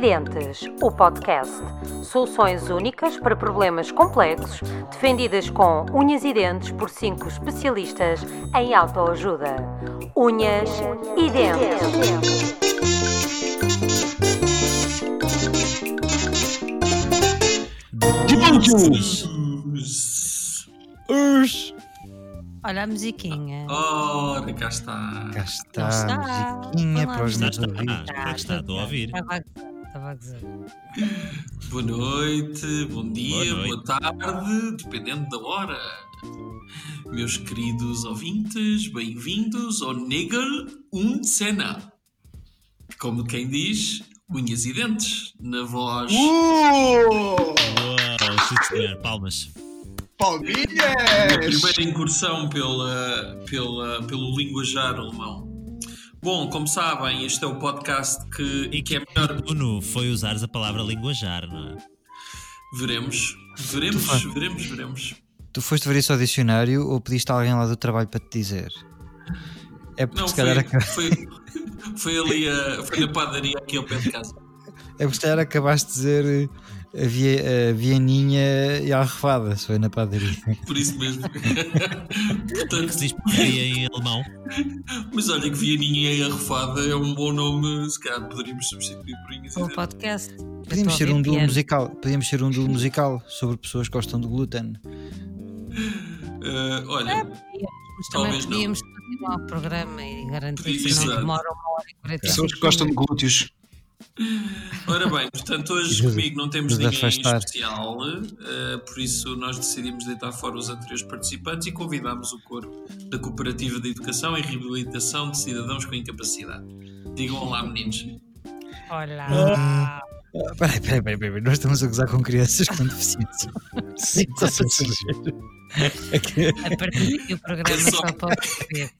Unhas e Dentes, o podcast. Soluções únicas para problemas complexos, defendidas com unhas e dentes por cinco especialistas em autoajuda. Unhas e Dentes. Dentes! Urs. Olha a musiquinha. Ora, cá está. Cá está, está. a musiquinha Olá, para os está, meus está. ouvidos. Ah, está, estou a ouvir. Estava estava a gozar. Boa noite, bom dia, Boa boa, tarde, dependendo da hora. Meus queridos ouvintes, bem-vindos ao Nigel und Cena. Como quem diz, unhas e dentes, na voz. Sim senhor, palmas. A Palminhas! primeira incursão pela, pela, pelo linguajar alemão. Bom, como sabem, este é o podcast que, E que é melhor. Nuno foi usares a palavra linguajar, não é? Veremos, veremos, faz- veremos, veremos. Tu foste ver isso ao dicionário ou pediste a alguém lá do trabalho para te dizer? É porque Não, se foi, calhar, aca- foi, foi ali a, foi na padaria aqui ao pé de casa. é porque se calhar acabaste de dizer a, via, a Vianinha e a arrefada, se foi na padaria. Por isso mesmo. É que Portanto, se diz porcaria em alemão? mas olha que Vianinha e Arrefada é um bom nome, se calhar poderíamos substituir por Inhas e O Dentes. podcast. Podíamos ser um duo musical, podíamos ser um duo musical sobre pessoas que gostam de glúten. Ah, olha, Mas também podíamos continuar o programa e garantir que não demora uma hora e 45 Pessoas que gostam de glúteos. Ora bem, portanto hoje comigo não temos ninguém afastar. especial, ah, por isso nós decidimos deitar fora os anteriores participantes e convidámos o coro da Cooperativa de Educação e Reabilitação de Cidadãos com Incapacidade. Digam olá, meninos. Olha. Ah, Peraí, peraí, peraí, peraí, nós estamos a gozar com crianças com deficiência. Sim, estás a saber. É A partir daqui o programa É só- só pode ser.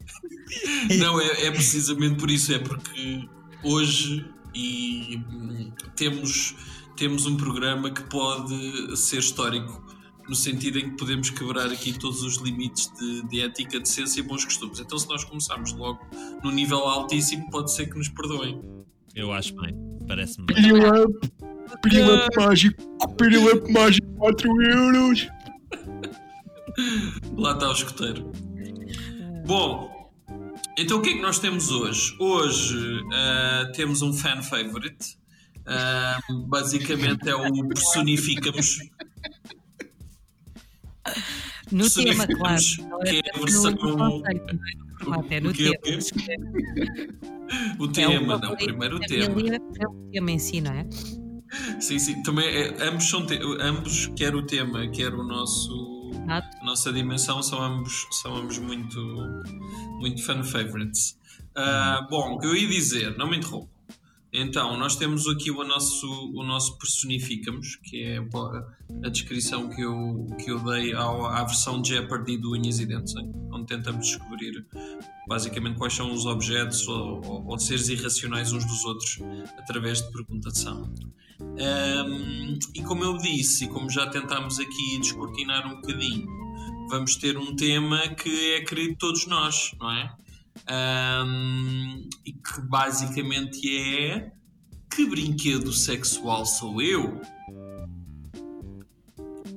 Não, é, é precisamente por isso, é porque hoje e hum, temos, temos um programa que pode ser histórico, no sentido em que podemos quebrar aqui todos os limites de, de ética, decência e bons costumes. Então, se nós começarmos logo no nível altíssimo, pode ser que nos perdoem. Eu acho bem, parece-me bem. Pirilamp, pirilamp mágico, pirilamp mágico, 4 euros. Lá está o escoteiro. Bom, então o que é que nós temos hoje? Hoje ah, temos um fan favorite. Ah, basicamente é o personificamos. No tema, claro. Não que é é a versão. no é é o tema. o? O É o tema, não, primeiro o tema. família pelo tema em si, não é? Sim, sim, também é, ambos são ambos, quer o tema, quer o nosso Exato. a nossa dimensão são ambos, são ambos muito, muito fan favorites. Ah, bom, o que eu ia dizer, não me interrompo. Então, nós temos aqui o nosso, o nosso personificamos, que é a descrição que eu, que eu dei ao, à versão Jeopardy do Unhas e Dentes, hein? onde tentamos descobrir basicamente quais são os objetos ou, ou- ou seres irracionais uns dos outros através de perguntação. Um, e como eu disse, e como já tentámos aqui descortinar um bocadinho, vamos ter um tema que é querido de todos nós, não é? Um, e que basicamente é que brinquedo sexual sou eu?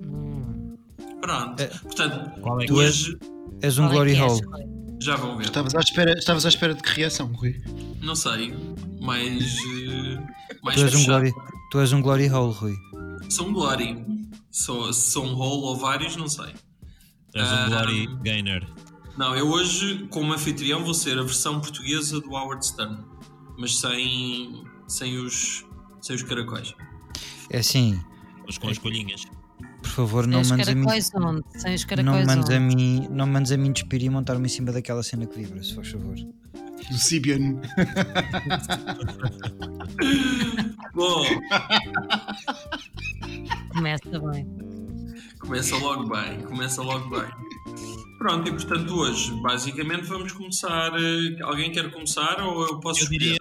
Hum. Pronto. É. Portanto, Qual é Tu é? hoje És um é glory é, hole. Já vão ver. Estavas à espera, estavas à espera de que reação, Rui? Não sei, mas. eh, mais Tu és, um glory, tu és um glory hole, Rui. São Glory. Sou, se são role ou vários, não sei. És um Glory Gainer. Não, eu hoje, como anfitrião, vou ser a versão portuguesa do Howard Stern, mas sem, sem, os, sem os caracóis. É assim, Mas com as colhinhas. por favor, não mandes a mim. onde? Sem os Não caracóis mandes a mim, não mandes a mim despir e montar-me em cima daquela cena que vibra, se faz favor. Do Sibian. Bom, Começa bem. começa logo bem, começa logo bem. Pronto, e portanto hoje, basicamente, vamos começar. eh, Alguém quer começar ou eu posso Eu diria,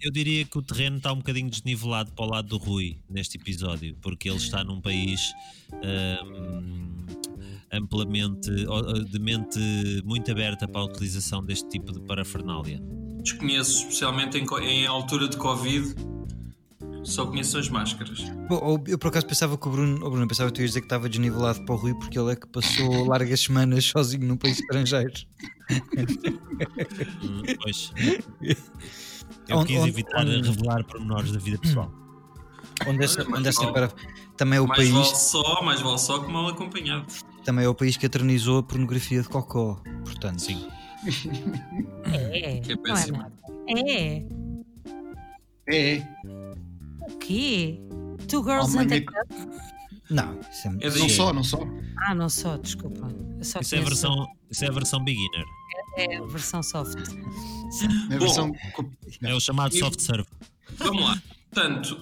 eu diria que o terreno está um bocadinho desnivelado para o lado do Rui neste episódio, porque ele está num país hum, amplamente, de mente muito aberta para a utilização deste tipo de parafernália. Desconheço, especialmente em, em altura de Covid. Só conheço as máscaras. Bom, eu por acaso pensava que o Bruno, o Bruno pensava que tu ias dizer que estava desnivelado para o Rui porque ele é que passou largas semanas sozinho num país estrangeiro. Hum, Pois. Eu Onde- quis onde- evitar onde- revelar pormenores da vida pessoal. Onde é, Olha, onde sempre vale- também é o mais país, vale só, mais vale só que mal acompanhado. também é o país que eternizou a pornografia de cocó. Portanto, Sim. É, Que é é péssimo. É. É, O quê? Two Girls Oh, and a Cup? não, isso é, É não só, não só. Ah, não só, desculpa. Só Isso é, a versão, isso é a versão beginner. É a versão soft. É a versão. É o chamado E- soft serve. Vamos lá. Portanto,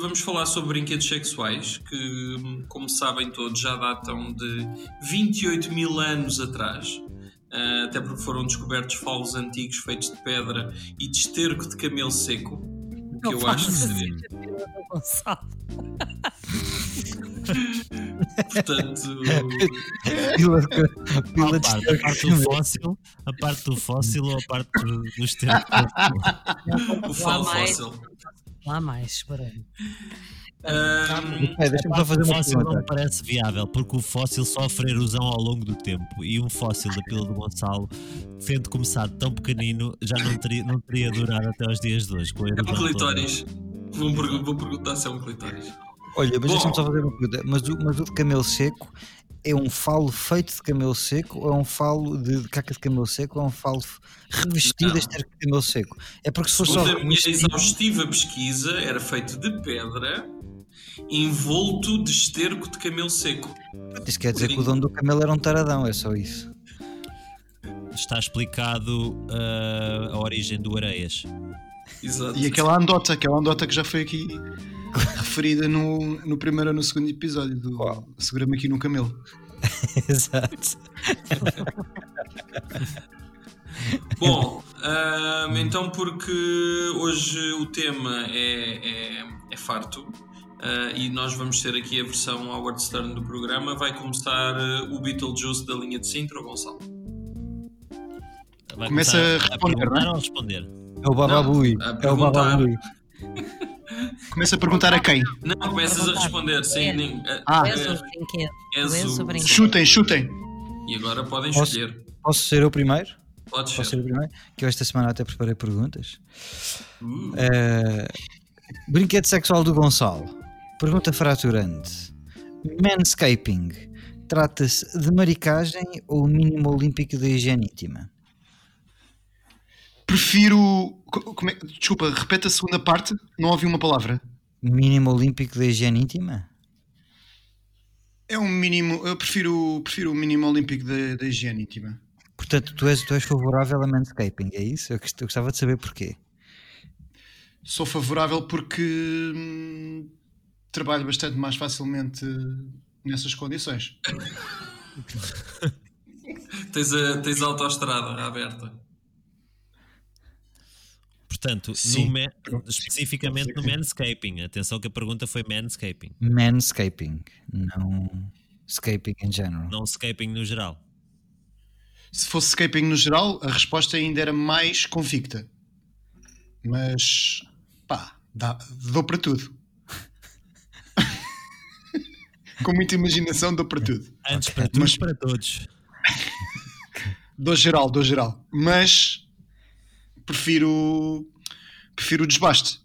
vamos falar sobre brinquedos sexuais que, como sabem todos, já datam de 28 mil anos atrás. Ah, até porque foram descobertos falos antigos feitos de pedra e de esterco de camelo seco. O que eu acho que, Gonçalo. portanto, pila, de parte, a parte do fóssil, a parte do fóssil ou a parte do, do esterco? o falo Lá mais. fóssil. Lá mais, Bruno. Ah, É, Deixa-me só fazer o uma fóssil não pergunta. me parece viável, porque o fóssil sofre erosão ao longo do tempo e um fóssil da pila do Gonçalo, tendo começado tão pequenino, já não teria, não teria durado até aos dias de hoje. Com é um erosão toda. Vou, pergu- vou perguntar se é um clitóris. Olha, mas deixa-me só fazer uma pergunta. Mas o, mas o de camelo seco é um falo feito de camelo seco ou é um falo de, de caca de camelo seco ou é um falo revestido Não. a esterco de camelo seco? É porque se for só a minha exaustiva pesquisa, era feito de pedra envolto de esterco de camelo seco. Isso quer dizer que o dono do camelo era um taradão, é só isso. Está explicado ah, a origem do Areias. Exato. E aquela andota, aquela andota que já foi aqui referida no, no primeiro ou no segundo episódio do Segura-me aqui no camelo. Exato. Bom, ahm, então porque hoje o tema é, é, é farto ah, e nós vamos ter aqui a versão Howard Stern do programa, vai começar ah, o Beetlejuice da linha de Sintra, ou Gonçalo? Vai Começa a responder, perguntar não é? ou a responder? É o Bababui. Não, É o. Bababui. Começa a perguntar a quem? Não, começas a responder sem nem. Ah. És o brinquedo. és o-. Chutem, chutem. E agora podem Posso? escolher. Posso ser eu primeiro? Podes Posso ser. ser eu primeiro? Que eu esta semana até preparei perguntas. Uh, Eh, brinquedo sexual do Gonçalo. Pergunta fraturante. Manscaping. Trata-se de maricagem ou mínimo olímpico da higiene íntima? Prefiro. é- Desculpa, repete a segunda parte. Não ouvi uma palavra. Mínimo olímpico da higiene íntima? É um mínimo. Eu prefiro, prefiro o mínimo olímpico da, higiene íntima. Portanto, tu és, tu és favorável a manscaping, é isso? Eu gostava de saber porquê. Sou favorável porque hum, trabalho bastante mais facilmente nessas condições. tens, a, tens a autoestrada aberta. Portanto, Sim. no ma- especificamente no manscaping. Atenção que a pergunta foi manscaping, Manscaping, não scaping em general. não scaping no geral. Se fosse scaping no geral, a resposta ainda era mais convicta. Mas pá, dá, dou para tudo. Com muita imaginação, dou para tudo. Antes para Mas- todos, para todos. Dou geral, dou geral. Mas prefiro, prefiro o desbaste.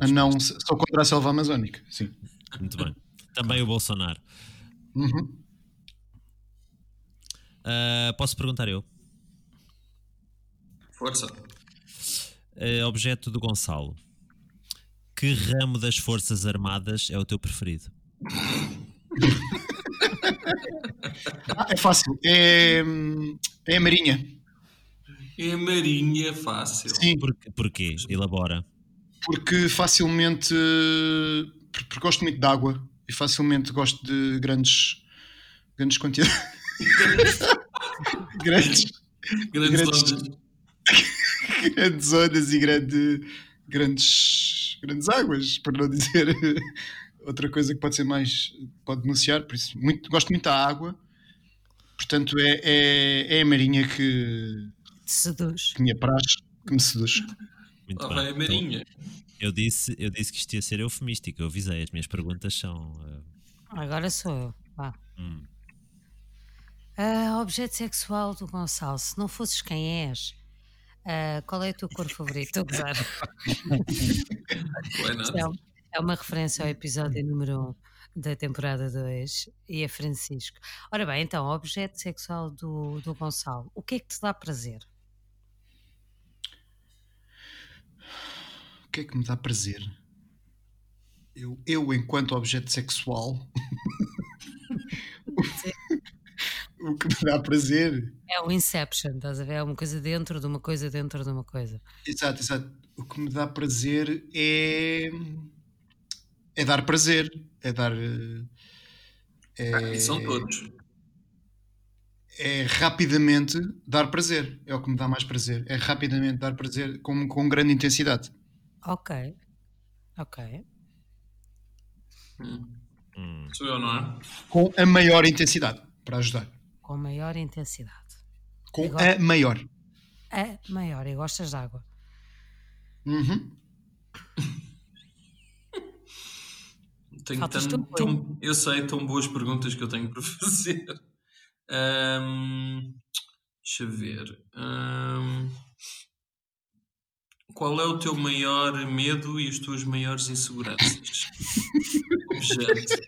A não, sou contra a selva amazónica. Sim. Muito bem. Também o Bolsonaro. Uhum. Ah, posso perguntar eu? Força. Ah, objeto do Gonçalo. Que ramo das Forças Armadas é o teu preferido? Ah, é fácil. É, hum, é a Marinha. É marinha fácil. Sim, Por, porquê? Elabora. porque facilmente. Porque gosto muito de água e facilmente gosto de grandes. grandes quantidades. grandes, Grandes Grandes- ondas. grandes ondas e grande, grandes, grandes águas, para não dizer outra coisa que pode ser mais. pode denunciar. Por isso, muito, gosto muito da água. Portanto, é, é, é a Marinha que, Te seduz. que me apraz, que me seduz. Muito Ah, bem. vai, é marinha. Eu disse, eu disse que isto ia ser eufemístico, eu avisei, as minhas perguntas são. eh, Agora sou eu. Vá. hum. Ah, objeto sexual do Gonçalo. Se não fosses quem és, ah, qual é a tua cor favorita? A é um- É uma referência ao episódio número 1 da temporada 2 e é Francisco. Ora bem, então, objeto sexual do, do Gonçalo. O que é que te dá prazer? Que é que me dá prazer? Eu, eu enquanto objeto sexual, o que me dá prazer É o Inception, estás a ver? É uma coisa dentro de uma coisa dentro de uma coisa. Exato, exato. O que me dá prazer é. é dar prazer. É dar. É, E são todos. é rapidamente dar prazer. É o que me dá mais prazer. É rapidamente dar prazer com, com grande intensidade. Ok. Ok. Hum. Sou eu, não é? Com a maior intensidade. Para ajudar. Com maior intensidade. Com a maior. A maior. E gostas de água? Uhum. Tenho tão, tu, tão- eu sei, tão boas perguntas que eu tenho para fazer. Ahm, deixa eu ver. Ahm, qual é o teu maior medo e as tuas maiores inseguranças? Objeto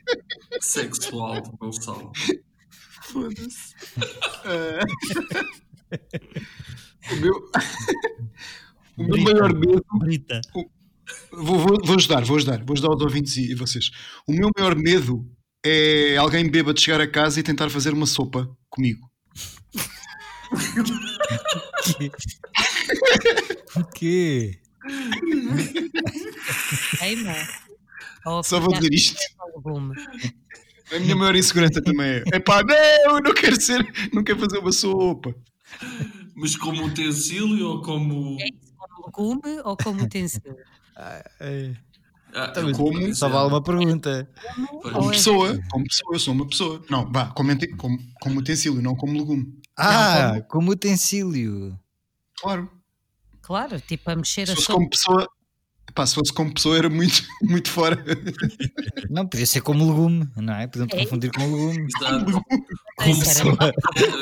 sexual do Gonçalo. Foda-se. Ah. o meu. o meu Brita. maior medo. Brita. Vou, vou, vou ajudar, vou ajudar, vou ajudar aos ouvintes e, e vocês. O meu maior medo é alguém bêbado chegar a casa e tentar fazer uma sopa comigo. O quê? Queima. Ou Só vou dizer isto. A minha maior insegurança também é: epá, não, eu não quero ser, não quero fazer uma sopa. Mas como utensílio ou como. Como legume ou como utensílio? Ah, Então, como? Só vale uma pergunta. Como é- pessoa, como pessoa, eu sou uma pessoa. Não, vá, como, como, como utensílio, não como legume. Ah, como utensílio. Claro. Claro, tipo a mexer a como pessoa, epá, se fosse como pessoa era muito, muito fora. Não, podia ser como legume, não é? Podiam É. confundir com legume. Exato. Como pessoa.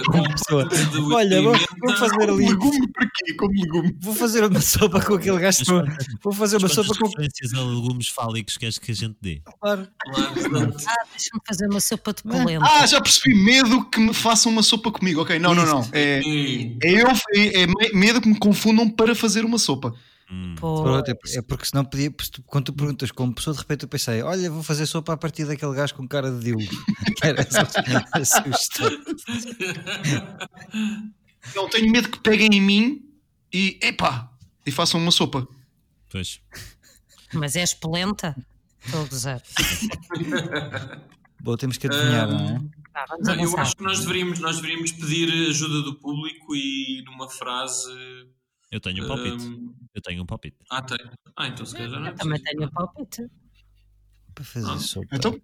Como pessoa. Olha, vou, vou fazer Como ali. legume para quê? Como legume. Vou fazer uma sopa com aquele gajo. Mas Vou, fazer uma sopa com. referências a legumes fálicos queres que a gente dê? Claro. Claro. Ah, deixa-me fazer uma sopa de polenta. Ah, já percebi. Medo que me façam uma sopa comigo. Ok, não, não, não. É, é, eu, é, é me- medo que me confundam para fazer uma sopa. Hum. Pronto, é, é porque senão podia. Quando tu perguntas como pessoa, de repente eu pensei: olha, vou fazer sopa a partir daquele gajo com cara de dildo. Era essa a sugestão. Não tenho medo que peguem em mim e, epá, e façam uma sopa. Pois. mas és polenta? Estou a gozar. Bom, temos que adivinhar, não é? Vamos Não, eu acho que nós deveríamos, nós deveríamos pedir ajuda do público e numa frase. Eu tenho um palpite. hum, Eu tenho um palpite. ah, tem. Ah, então se calhar não é Eu também preciso. tenho palpite. Para fazer Ah. sopa. Então,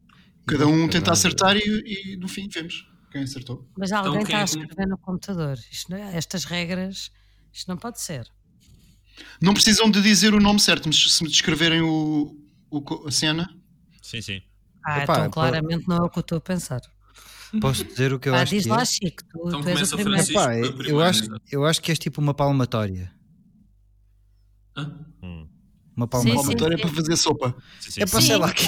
cada um tenta acertar e, e no fim vemos quem acertou. Mas alguém quem está a é escrever no computador. Isto não é- estas regras, isto não pode ser. Não precisam de dizer o nome certo, mas se me descreverem o, o a cena. Sim, sim. Ah, Epá, então pô- claramente não é o que eu estou a pensar. Posso dizer o que eu ah, acho diz que lá, é? Chico, tu, Então tu és começa o o primeiro. Francisco. Epá, eu, acho, eu acho que és tipo uma palmatória. Hã? Hum. Uma Sim, palmatória. Uma sim. palmatória para fazer sopa. Sim, sim. É para Sim, sei lá que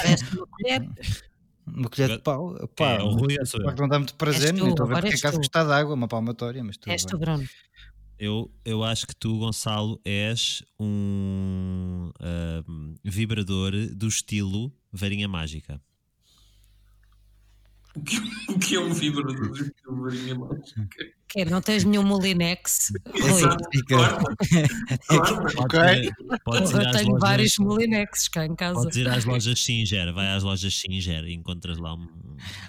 uma colher. de pau. Pá, é? O Rui ou sou eu? Claro que não dá muito prazer, tu, nem estou a ver porque é que tu. gostar de água, uma palmatória, mas tudo És tu. Bruno. Eu, eu acho que tu, Gonçalo, és um ahm, vibrador do estilo varinha mágica. O que, o que é um vibrador de varinha mágica? Que não tens nenhum Molinex? Exato. Podes ir eu tenho lojas, vários Molinexes cá em casa. podes ir às lojas Singer, vai às lojas Singer e encontras lá um.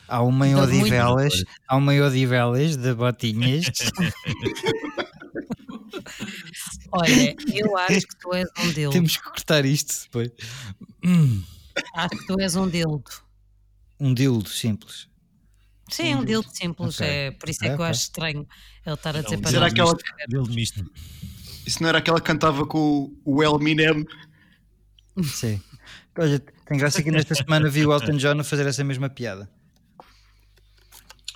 Há uma em Odivelas, há uma em Odivelas de botinhas. Olha, eu acho que tu és um dildo. Temos que cortar isto depois. Hum, Acho que tu és um dildo. um dildo simples. Sim, um dildo simples. Ok. É, por isso é Ok, que eu acho estranho ele estar a dizer um para Será nós que ela- escrever. Dildo misto. Isso não era aquela que cantava com o, Eminem? Sim. Olha, tem graça que nesta semana vi o Elton John a fazer essa mesma piada.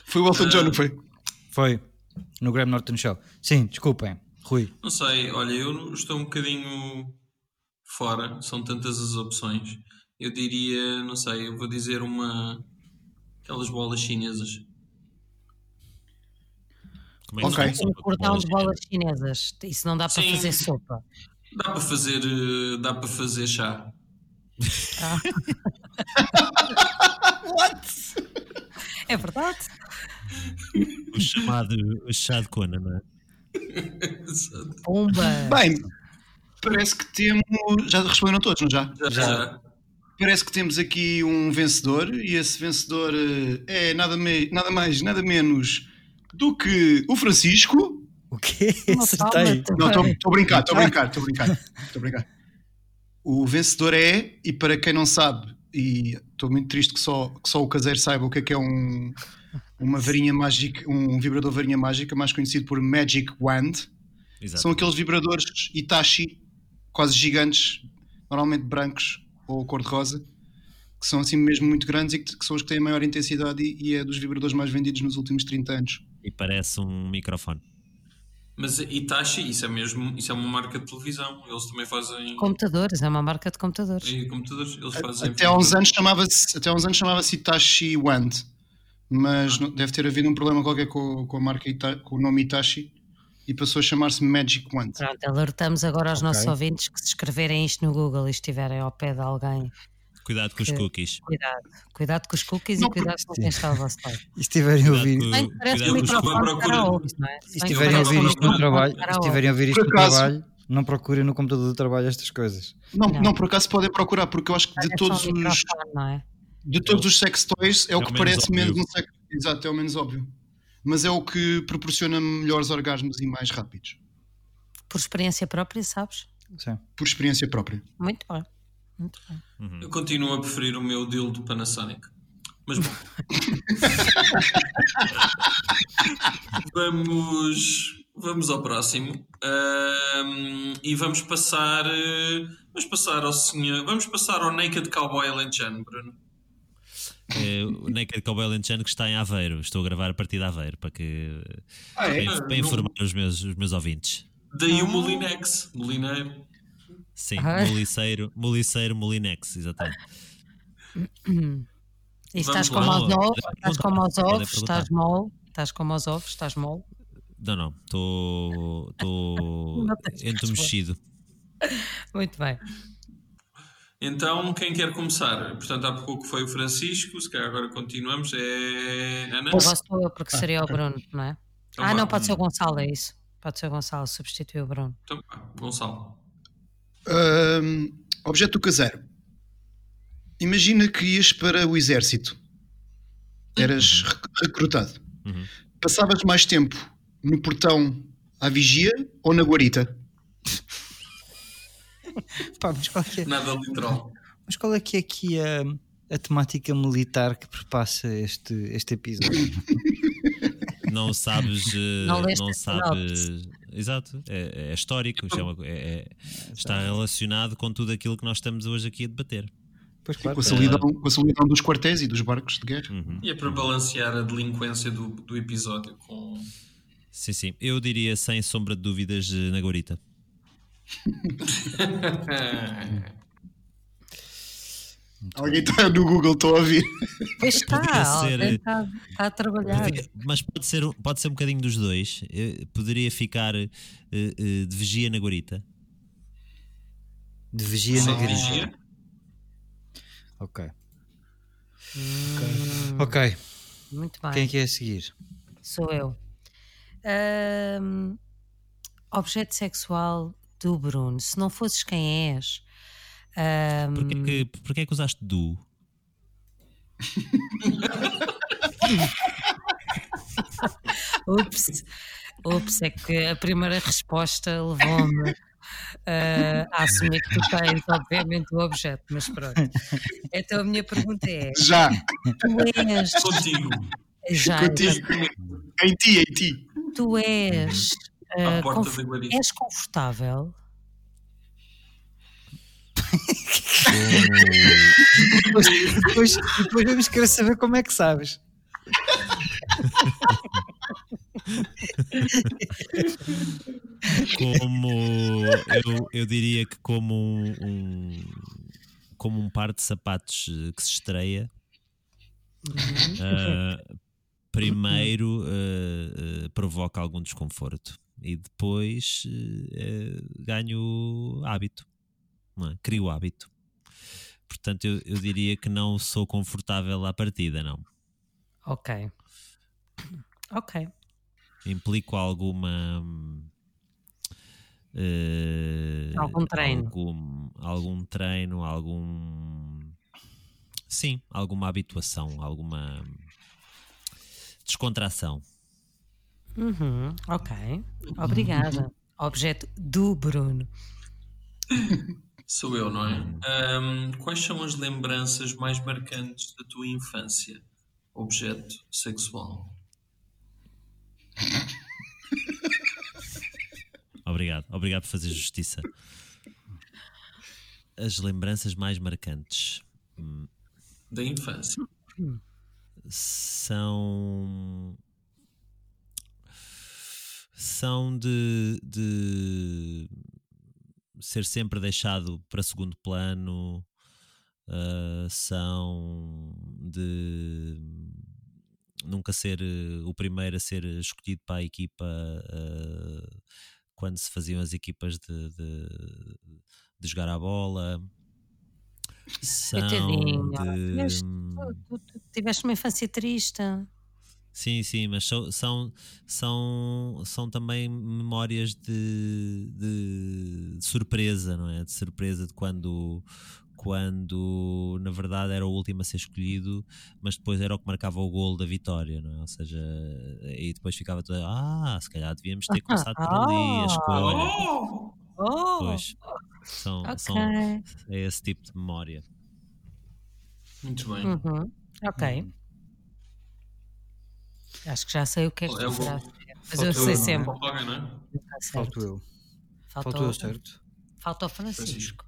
Foi o Elton John, não foi? Foi no Graham Norton Show. Sim, desculpem, Rui. Não sei, olha, eu estou um bocadinho fora, são tantas as opções. Eu diria, não sei, eu vou dizer uma. Aquelas bolas chinesas. Como é que Ok. se chama? Um cordão de bolas chinesas. Isso não dá para Sim. fazer sopa. Dá para fazer, eh, dá para fazer chá. É verdade. O chamado o chá de cona, não é? Pumba. Bem, parece que temos. Já responderam todos, não já? já, já. Parece que temos aqui um vencedor e esse vencedor eh, é nada, me- nada mais, nada menos do que o Francisco. O quê? Acertei. Não, estou a brincar, estou a brincar, estou a brincar, estou a brincar. O vencedor é, e para quem não sabe, e estou muito triste que só, que só o caseiro saiba o que é que é um, uma varinha mágica, um vibrador varinha mágica, mais conhecido por Magic Wand. Exato. São aqueles vibradores Itachi, quase gigantes, normalmente brancos ou cor-de-rosa, que são assim mesmo muito grandes e que, que são os que têm a maior intensidade e, e é dos vibradores mais vendidos nos últimos 30 anos. E parece um microfone. Mas Itachi, isso é mesmo, isso é uma marca de televisão. Eles também fazem Computadores, é uma marca de computadores. em computadores. Eles fazem Até há uns anos chamava-se até uns anos chamava-se Itachi Wand, mas deve ter havido um problema qualquer com, com a marca Ita- com o nome Itachi e passou a chamar-se Magic Wand. Pronto, alertamos agora aos Ok. nossos ouvintes que se escreverem isto no Google e estiverem ao pé de alguém, Cuidado com os Que- cookies. cuidado. Cuidado com os cookies Não, e cuidado com quem está ao vosso lado. E se estiverem a ouvir, parece com os microfone. para não é? se estiverem a ouvir isto no trabalho, estiverem a ouvir isto no trabalho, não procurem no computador do trabalho estas coisas. Não, Não. não. por acaso podem procurar, porque eu acho que de É todos os é? de todos os sex toys é o É o que parece menos um sex Exato, é o menos óbvio. Mas é o que proporciona melhores orgasmos e mais rápidos. Por experiência própria, sabes? Sim. Por experiência própria. Muito bem. Muito bem. Uhum. Eu continuo a preferir o meu dildo Panasonic. Mas bom. vamos, vamos ao próximo. Ahm, e vamos passar. eh, Vamos passar ao senhor. Vamos passar ao Naked Cowboy Alentejano, Bruno. O Naked Cowboy Lentejano que está em Aveiro. Estou a gravar a partir de Aveiro para, que, Ah, é? para, para informar os meus, os meus ouvintes. Daí o Molinex, Molineiro. Sim, Ah. Moliceiro, Moliceiro Molinex, exatamente. E estás como aos ovos, estás como aos ovos, estás mole, estás como aos ovos, estás mole. Não, não, estou estou que entumecido. Muito bem. Então, quem quer começar? Portanto, há pouco foi o Francisco, se calhar agora continuamos. É Ana? Posso eu, porque seria o Bruno, não é? Então Ah, vá. não, pode ser o Gonçalo, é isso. Pode ser o Gonçalo, substitui o Bruno. Então, Gonçalo. Ahm, objeto do caseiro. Imagina que ias para o exército. Eras rec- recrutado. Uhum. Passavas mais tempo no portão à vigia ou na guarita? Pá, mas qual é que é, Nada literal. mas qual é, que é aqui a, a temática militar que perpassa este, este episódio? Não sabes, eh, Não não sabes. Exato, é, é histórico, é uma- é- é- está relacionado com tudo aquilo que nós estamos hoje aqui a debater. Pois claro. Com a, solidão, com a solidão dos quartéis e dos barcos de guerra? Uhum. E é para balancear a delinquência do, do episódio com. Sim, sim. Eu diria sem sombra de dúvidas eh, na Guarita. Alguém está no Google, estou a ouvir. Pois está, ser, alguém eh, está, está a trabalhar. Podia- Mas pode ser, um- pode ser um bocadinho dos dois. Eh, Poderia ficar eh, eh, de vigia na Guarita. De vigia na vigia? Ok. Hum, Ok. muito bem. Quem é que é a seguir? Sou eu. Ahm, objeto sexual do Bruno. Se não fosses quem és. ahm, Porquê que, porquê que usaste do? Ups, ups, é que a primeira resposta levou-me ah, a assumir que tu tens, obviamente, o objeto, mas pronto. Então a minha pergunta é: Já, tu és. Contigo. Já, contigo. Em ti, em ti. tu és. À ah, porta conf- da guarita. és confortável? depois, depois, depois vamos querer saber como é que sabes. como eu, eu diria que como um, um- como um par de sapatos eh, que se estreia ah, primeiro ah, ah, provoca algum desconforto e depois eh, eh, ganho hábito não é? crio hábito portanto eu, eu diria que não sou confortável à partida não Ok. Ok. implico alguma eh, Algum treino. algum, algum treino algum sim alguma habituação alguma descontração Uhum, ok. Obrigada. Objeto do Bruno. Sou eu, não é? Ahm, quais são as lembranças mais marcantes da tua infância? Objeto sexual. obrigado obrigado por fazer justiça as lembranças mais marcantes hum, Da infância. são são de, de ser sempre deixado para segundo plano ah, são de nunca ser o primeiro a ser escolhido para a equipa ah, quando se faziam as equipas de, de, de jogar a bola são Coitadinho, de, tiveste- Tu, tu tiveste uma infância triste. Sim, sim, mas são, são, são, são também memórias de, de, de surpresa, não é? De surpresa de quando, quando na verdade era o último a ser escolhido, mas depois era o que marcava o gol da vitória, não é? Ou seja, e depois ficava tudo, ah, se calhar devíamos ter começado por ali a escolha. Oh! Oh, Pois, são, ok. são, é esse tipo de memória. Muito bem. Uhum, Ok. Acho que já sei o que é que É tu o- serás. Mas eu sei sempre. É? Falto eu. Faltou, Faltou eu, certo? Falta o Francisco.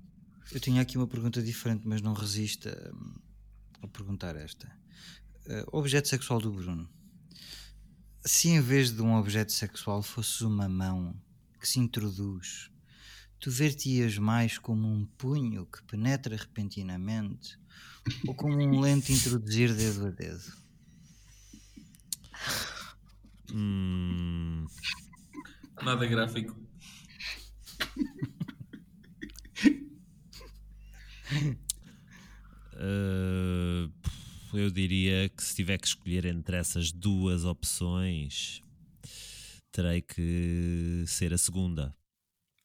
Eu tinha aqui uma pergunta diferente, mas não resiste a, a perguntar esta. Eh, objeto sexual do Bruno. Se em vez de um objeto sexual fosses uma mão que se introduz, tu ver-te-ias mais como um punho que penetra repentinamente ou como um lento introduzir dedo a dedo? Hum, Nada gráfico. Uh, eu diria que se tiver que escolher entre essas duas opções, terei que ser a segunda.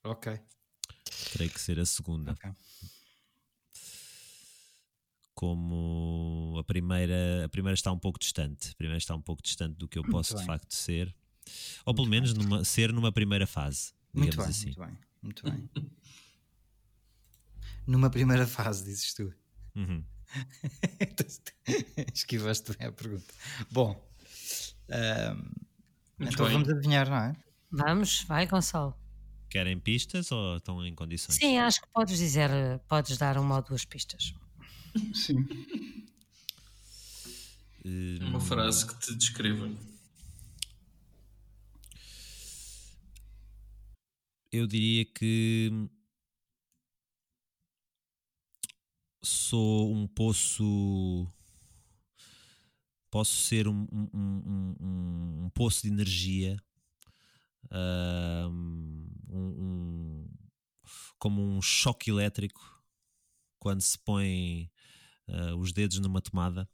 Ok. Terei que ser a segunda. Ok. Como a primeira, a primeira está um pouco distante. A primeira está um pouco distante do que eu posso de facto ser. Ou pelo menos numa- ser numa primeira fase. Muito bem, assim. muito bem, muito bem. Numa primeira fase, dizes tu. Uhum. Esquivaste bem a pergunta. Bom, Muito então bem. vamos adivinhar, não é? Vamos, vai, Gonçalo. Querem pistas ou estão em condições? Sim, acho que podes dizer, podes dar uma ou duas pistas. Sim. Uh, Uma frase que te descreva. eu diria que sou um poço. Posso ser um, um- um- um- um poço de energia, um- um- como um choque elétrico quando se põe ah, os dedos numa tomada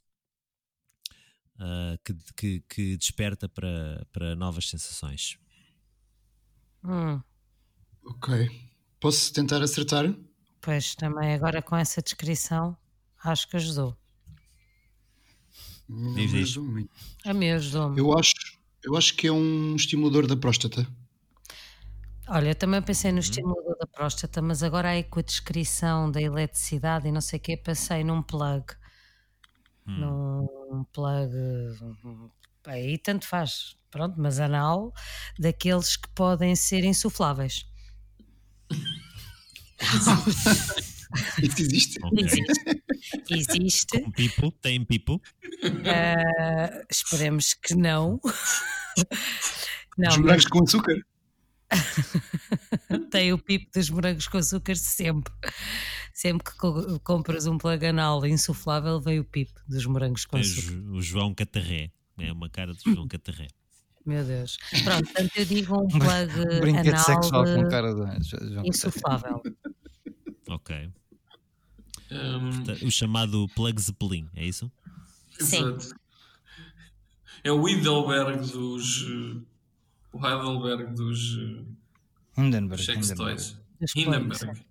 ah, que, que- que desperta para, para novas sensações. Hum, Ok. Posso tentar acertar? pois também agora com essa descrição acho que ajudou. Não Diz, diz. A mim ajudou-me. Eu acho, eu acho que é um estimulador da próstata. Olha, eu também pensei no estimulador da próstata, mas agora aí com a descrição da eletricidade e não sei o quê, pensei num plug. Num plug. hum, Aí tanto faz, pronto, mas anal, daqueles que podem ser insufláveis. Isso existe. Ok. Existe. Existe. Pipo, tem pipo. Ah, esperemos que não. Não, Os mas com açúcar. tem o pipo dos morangos com açúcar sempre. Sempre que co- compras um plug anal insuflável, vem o pipo dos morangos com açúcar. O João Catarré. É uma cara de João Catarré. Meu Deus. Pronto, portanto eu digo um plug Um brinquedo anal sexual com eh, cara de João insuflável. Ok. Tá- O chamado plug Zeppelin, é isso? Sim. exato. É o Heidelberg dos. O Heidelberg dos eh, Hindenburg. Hindenburg. Dos plugs, Hindenburg.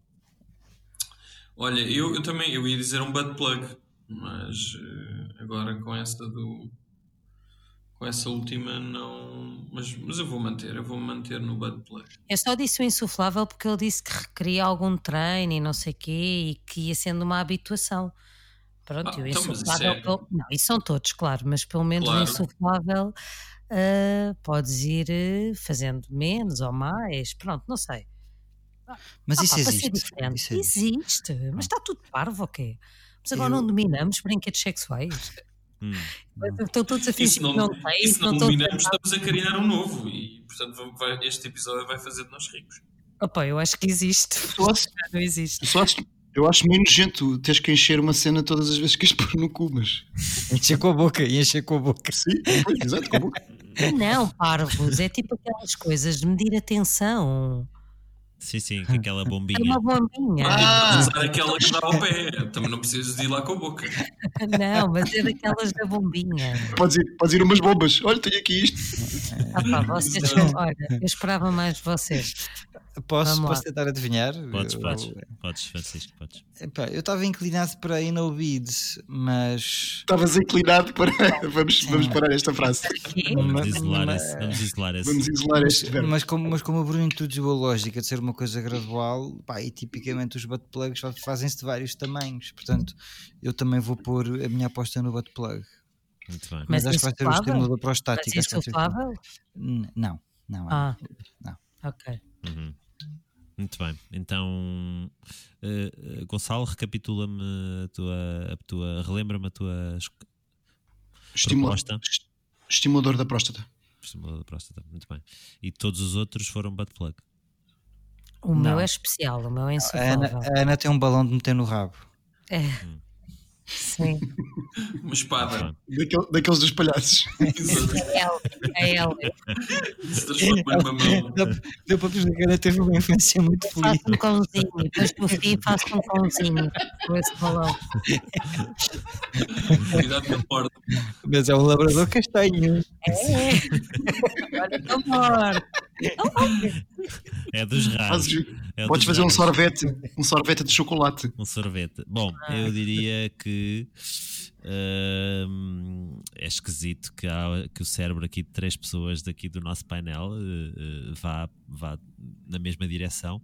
Olha, eu, eu também eu ia dizer um butt plug, mas eh, agora com essa do. Com essa última não. Mas, mas eu vou manter, eu vou manter no butt plug. Eu só disse o insuflável porque ele disse que requeria algum treino e não sei o quê e que ia sendo uma habituação. Pronto, Ah, o então, mas isso insuflável. é- pelo- Não, isso são todos, claro, mas pelo menos Claro. o insuflável ah, podes ir eh, fazendo menos ou mais. Pronto, não sei. Mas Ah, isso pá, existe. diferente. Isso existe. Existe, mas está tudo parvo, ok? Mas agora Eu- não dominamos brinquedos sexuais. Hum. Estão todos a fingir não, que não têm. e se não a- dominamos, estamos a criar um novo. E portanto, vai- este episódio vai fazer de nós ricos. Opa, eu acho que existe. Eu acho, Não existe. eu acho, eu acho meio nojento teres que encher uma cena todas as vezes que queres pôr no cu, mas. Encher com a boca, e encher com a boca. Sim, exato, com a boca. Não, parvos, é tipo aquelas coisas de medir a tensão. Sim, sim, com aquela É bombinha. uma bombinha. Ah! Usar aquela que dá ao pé. Também não precisas de ir lá com a boca. Não, mas é daquelas da bombinha. Podes ir, podes ir umas bombas. Olha, tenho aqui isto. Ah, pá, vocês, olha, eu esperava mais de vocês. Posso, posso tentar adivinhar? Podes, Eu- podes. Podes, Francisco, podes. Epá, eu estava inclinado para Inobid, mas. Estavas inclinado para. Vamos, vamos parar esta frase. Vamos isolar mas- esse. Vamos isolar esse. Vamos isolar Mas, este verbo. mas como, mas como o Bruno introduziu a lógica de ser uma coisa gradual, pá, e tipicamente os butt plugs fa- fazem-se de vários tamanhos, portanto eu também vou pôr a minha aposta no butt plug. Muito bem. Mas, Mas acho que vai ser o insuflável? estimulador mas prostático. acho que vai ser o insuflável? Não, não. é. Ah, Não. ok. Uhum. Muito bem. Então, eh, Gonçalo, recapitula-me a tua. A tua relembra-me a tua es- Estimula- proposta. est- Estimulador da próstata. estimulador da próstata. Muito bem. E todos os outros foram butt plug. O Não. meu é especial, o meu é A insuflável. Ana, a Ana tem um balão de meter no rabo. É. Sim, Uma espada. Daquele- daqueles dos palhaços. É ela. É ela. Se transforma numa mão. Deu, para perceber que a Ana teve uma infância muito feliz. Faço um cãozinho, depois no fim faço um cãozinho com esse balão. Cuidado com a porta. Mas é um labrador castanho. É. Olha que amor. É dos raros. É Podes dos fazer um raros. sorvete. Um sorvete de chocolate. Um sorvete. Bom, Ah. eu diria que hum, é esquisito que, há- que o cérebro aqui de três pessoas daqui do nosso painel eh, vá, vá na mesma direção.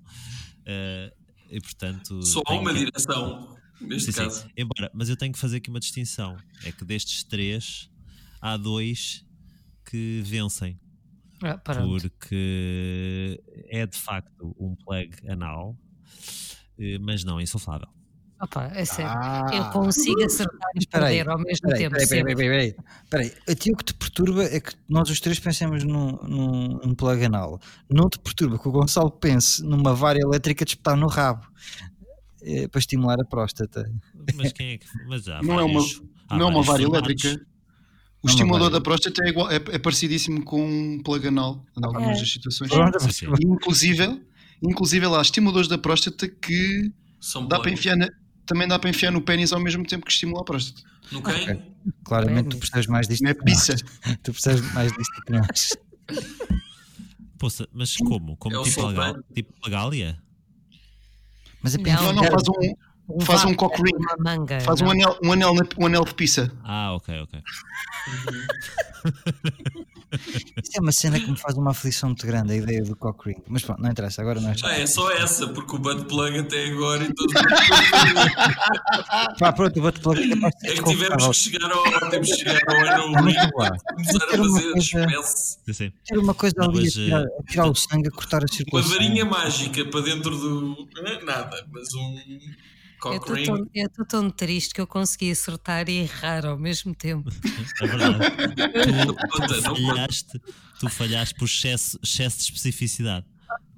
E portanto. Só há uma que- direção. Neste Sim, sim. caso. Embora, mas eu tenho que fazer aqui uma distinção. É que destes três há dois que vencem. Ah. Porque é de facto um plug anal, eh, mas não insuflável. Opa, é sério. Ah. Eu consigo acertar e Espera aí, perder ao mesmo Peraí, tempo. peraí, peraí, peraí, peraí. Peraí, a ti o que te perturba é que nós os três pensemos num, num, num plug anal. Não te perturba que o Gonçalo pense numa vara elétrica de espetar no rabo eh, para estimular a próstata. Mas quem é que. Mas há Não é uma- vários- há Não é uma vários vara elétrica. O é estimulador da próstata é, igual, é, é parecidíssimo com um plug anal em algumas É. das situações. E, Inclusive, inclusive lá, há estimuladores da próstata que São dá para enfiar na- também dá para enfiar no pênis ao mesmo tempo que estimula a próstata. No quem? Claramente tu percebes mais disto. Não é pizza. Tu percebes mais disto que nós. Poça, mas como? Como É tipo, a solteiro. gal, tipo a Gália? Mas é Não, Não, não, enfiar- faz um, faz um cock ring. uma manga. faz um anel, um, anel, um anel de pizza. Ah, ok, ok. Isso é uma cena que me faz uma aflição muito grande, a ideia do cock ring. Mas pronto, não interessa, agora não é Ah, é só essa, porque o butt plug até agora e tudo. Pá, pronto, eu vou-te plug é capaz de ser É que tivemos que chegar ao, temos que chegar ao ano Muito ring bom. começar a uma fazer coisa- espécie. Ter uma coisa ali a mas, tirar, eh, a tirar o sangue, a cortar a Uma circulação. varinha mágica para dentro do. eh, Nada, mas um. Eu Cock estou tão, eu triste que eu consegui acertar e errar ao mesmo tempo. É verdade. Tu, conta. falhaste, tu falhaste por excesso, excesso de especificidade.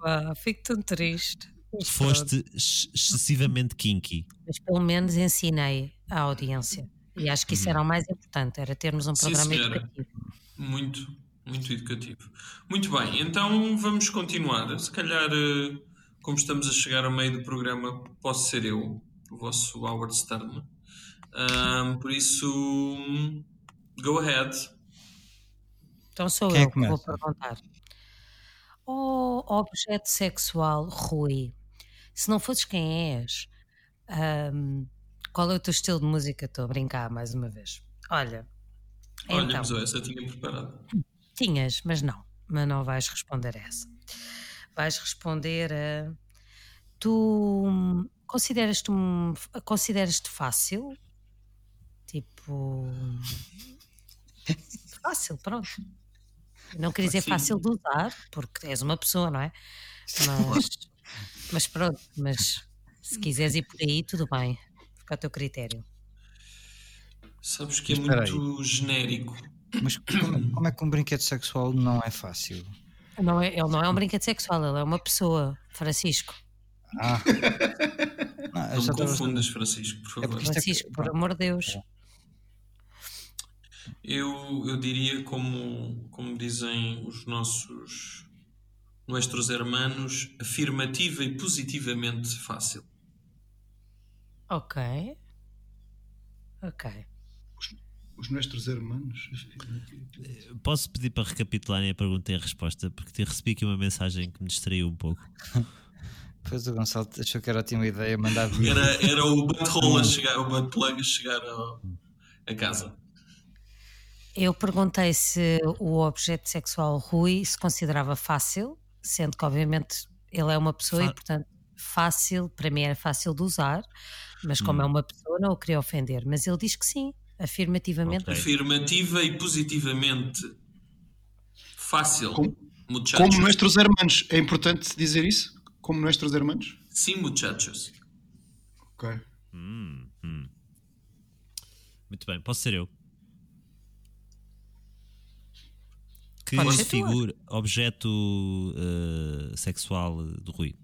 Ah, fico tão triste. Mas. Foste ex- excessivamente kinky. Mas pelo menos ensinei à audiência. E acho que isso era o mais importante, era termos um Sim, programa senhora. educativo. Muito, muito educativo. Muito bem, então vamos continuar. Se calhar, eh, como estamos a chegar ao meio do programa, posso ser eu, o vosso Howard Stern. Ahm, por isso, go ahead. Então sou Quem é eu que que vou perguntar. Oh, objeto sexual, Rui, se não fosses quem és, ahm, qual é o teu estilo de música? Estou a brincar mais uma vez. Olha, Olha, então, mas eu essa tinha preparado. tinhas, mas não, mas não vais responder a essa. Vais responder a. Tu consideras-te um, consideras-te fácil? Tipo. Fácil, pronto. Não queria dizer fácil de usar, porque és uma pessoa, não é? Mas, mas pronto, mas se quiseres ir por aí, tudo bem. Fica ao teu critério. Sabes que é Mas muito genérico. Mas como, como é que um brinquedo sexual não é fácil? Não é, ele não é um brinquedo sexual, ele é uma pessoa, Francisco. Ah. Não, eu Não me confundas, Francisco, por favor. porque Isto é que- Francisco, por amor de Deus. Eu, eu diria, como, como dizem os nossos nossos hermanos, afirmativa e positivamente fácil. Ok. Ok. Os nossos hermanos. Posso pedir para recapitularem a pergunta e a resposta? Porque te recebi aqui uma mensagem que me distraiu um pouco. Depois o Gonçalo achou que era ótima ideia mandar vir. Era, era o butthole a chegar, o butt plug a chegar ao- a casa. Eu perguntei se o objeto sexual Rui se considerava fácil, sendo que obviamente ele é uma pessoa Fa- e portanto fácil, para mim era fácil de usar, mas como é Hum. uma pessoa não o queria ofender. Mas ele diz que sim, afirmativamente. Ok. Afirmativa e positivamente fácil. Como-. Como nossos hermanos. É importante dizer isso? Como nossos hermanos? Sim, muchachos. Ok. Hum, hum. Muito bem, posso ser eu. Que Pode figura, objeto eh, sexual do Rui,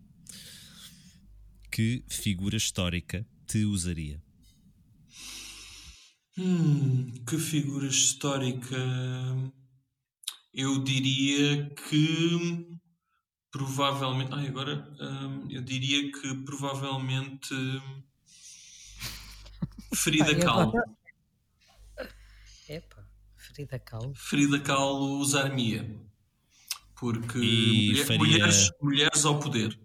que figura histórica te usaria? Hum, que figura histórica. Eu diria que provavelmente. Ai, agora hum, eu diria que provavelmente Frida Ai, Kahlo. Epa, Frida Kahlo. Frida Kahlo usar-me-ia. Porque E mulher- faria- mulheres, mulheres ao poder.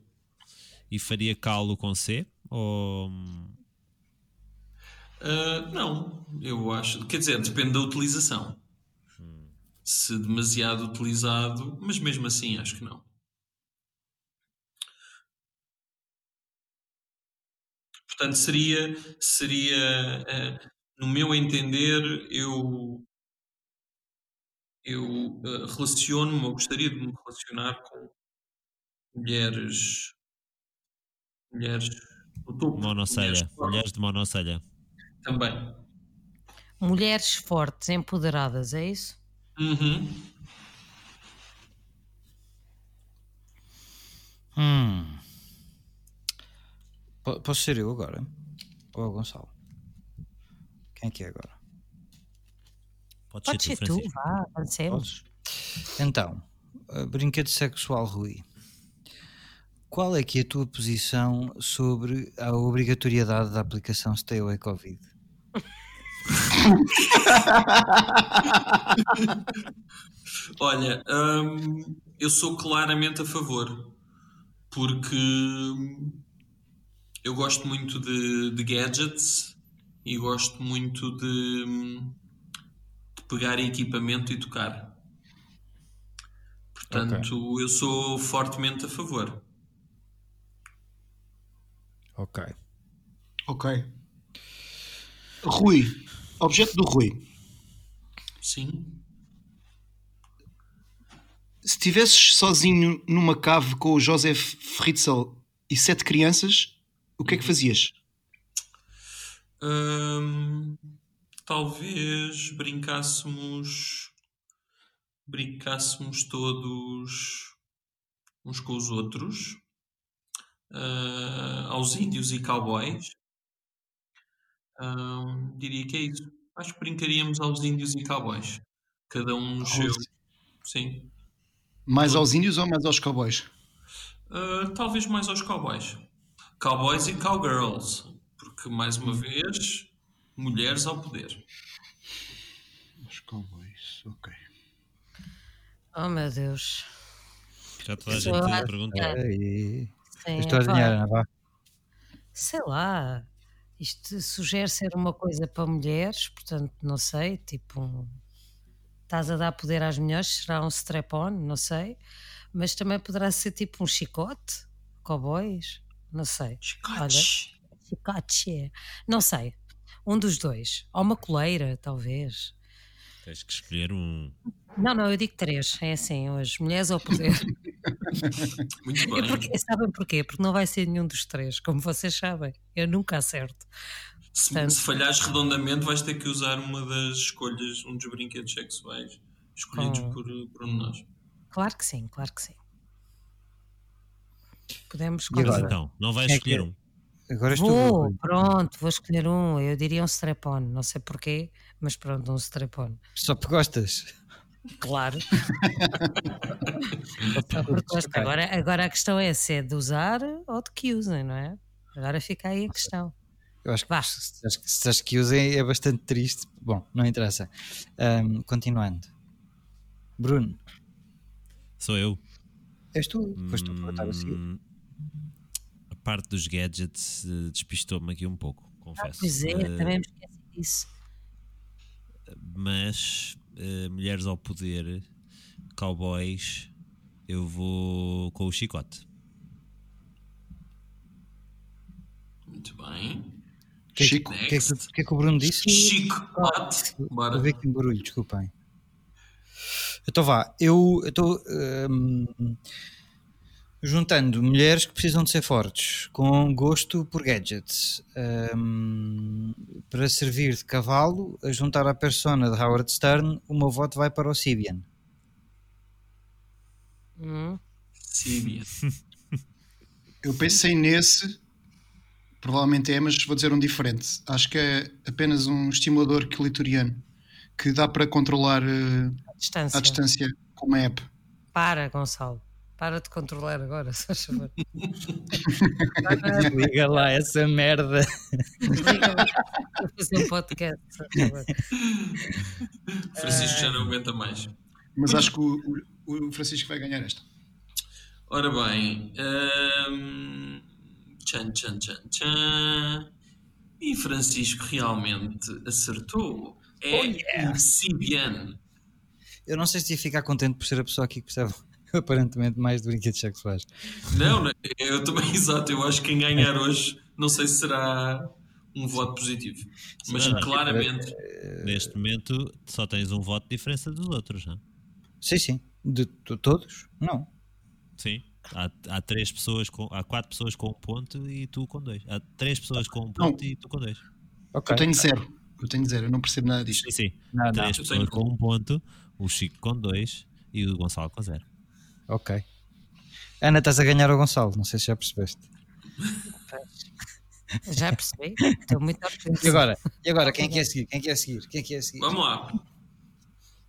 E faria calo com C? Ou Ah, não, eu acho. Quer dizer, depende da utilização. Se demasiado utilizado, mas mesmo assim acho que não. Portanto, seria, seria ah, no meu entender, eu, eu ah, relaciono-me, ou gostaria de me relacionar com mulheres, mulheres no topo, monocelha? Mulheres de monocelha. também. Mulheres fortes, empoderadas, é isso? Uhum. Hum. Po- Posso ser eu agora? Ou é o Gonçalo? Quem é que é agora? Pode, Pode ser ser tu, tu, vá, avancemos. Então, uh, brinquedo sexual, Rui. Qual é que é a tua posição sobre a obrigatoriedade da aplicação Stay Away Covid? Olha, hum, eu sou claramente a favor, porque eu gosto muito de, de gadgets e gosto muito de, de pegar equipamento e tocar. Portanto, eu sou fortemente a favor. Ok. Ok. Rui. Objeto do Rui. Sim. Se estivesses sozinho numa cave com o Joseph Fritzl e sete crianças, o que é que fazias? Hum, talvez brincássemos. Brincássemos todos uns com os outros. ah, aos índios e cowboys. Diria que é isso. Acho que brincaríamos aos índios e cowboys. Cada um no seu. Sim. Mais aos índios ou mais aos cowboys? Uh, talvez mais aos cowboys. Cowboys e cowgirls. Porque, mais uma vez, mulheres ao poder. Os cowboys, ok. Oh meu Deus. Já toda a gente Sim, eu estou a adivinhar, vá. sei lá. Isto sugere ser uma coisa para mulheres, portanto, não sei, tipo, um- estás a dar poder às mulheres, será um strap-on, não sei, mas também poderá ser tipo um chicote, cowboys, não sei. Chicote, não sei, um dos dois, ou uma coleira, talvez. Tens que escolher um. Não, não, eu digo três, é assim, hoje, mulheres ao poder. Muito É bem. porque, sabem porquê? Porque não vai ser nenhum dos três, como vocês sabem, eu nunca acerto. Se, Portanto- se falhares redondamente, vais ter que usar uma das escolhas, um dos brinquedos sexuais escolhidos Com- por, por um de nós. Claro que sim, claro que sim. Podemos agora? conversar. Então, não vais é que escolher é? um. Agora estou. Vou, pronto, vou escolher um. Eu diria um strap-on, não sei porquê, mas pronto, um strap-on. Só porque gostas. Claro. Só porque gosto. Agora, agora a questão é se é de usar ou de que usem, não é? Agora fica aí a questão. Eu acho que Vá. se acho que- que usem é bastante triste. Bom, não interessa. Ahm, continuando. Bruno, Sou eu. És tu? Foste tu a perguntar a seguir. Hum, A parte dos gadgets eh, despistou-me aqui um pouco, confesso. Pois é, Eh, também me esqueci disso. mas eh, mulheres ao poder, cowboys, eu vou com o chicote. Muito bem. O que, é que- Chico. o que, é que, que é que o Bruno disse? Chicote. Bora. Vou ver aqui um barulho, desculpem. Então vá, eu estou hum, juntando mulheres que precisam de ser fortes, com gosto por gadgets, hum, para servir de cavalo, a juntar à persona de Howard Stern, o meu voto vai para o Sibian. Hum, Síria. Eu pensei nesse, provavelmente é, mas vou dizer um diferente. Acho que é apenas um estimulador clitoriano que dá para controlar à distância. à distância com uma app. Para, Gonçalo. Para de controlar agora, se faz favor. Liga lá essa merda. Desliga lá. Vou fazer um podcast. se faz favor. Francisco já não aguenta mais. Mas acho que o, o- Francisco vai ganhar esta. Ora bem. hum, tchan, tchan, tchan, tchan. E Francisco realmente acertou. É o Sibian. Eu não sei se ia ficar contente por ser a pessoa aqui que percebe aparentemente mais de brinquedos sexuais. Não, não, eu também, exato. Eu acho que quem ganhar hoje, não sei se será um voto positivo. Mas Sim. claramente, Neste momento só tens um voto de diferença dos outros, não é? Sim, sim. De, to- todos? Não. Sim. Há, há três pessoas com. Há quatro pessoas com um ponto e tu com dois. Há três pessoas com um ponto e tu com dois. Ok. Eu tenho zero. Eu tenho zero, eu não percebo nada disto. Sim, sim. Não, não. Três Eu pessoas tenho- com um ponto, o Chico com dois e o Gonçalo com zero. Ok. Ana, estás a ganhar o Gonçalo, não sei se já percebeste. Já percebi. Estou muito orgulhosa. E agora? E agora? Quem é que é a seguir? Quem é que é a seguir? Quem é que é a seguir? vamos lá.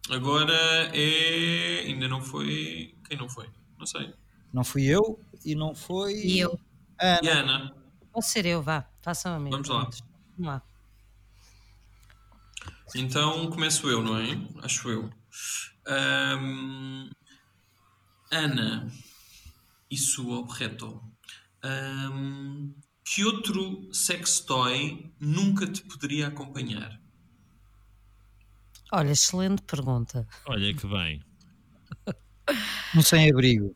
Agora é. Ainda não foi. Quem não foi? Não sei. Não fui eu e não foi. E eu? Ana. E Ana? Posso ser eu, vá. Façam a mim. Vamos lá. Vamos lá. Então começo eu, não é? Acho eu. Ahm, Ana e sua objeto. Ahm, que outro sex toy nunca te poderia acompanhar? Olha, excelente pergunta. Olha que bem. Um sem-abrigo.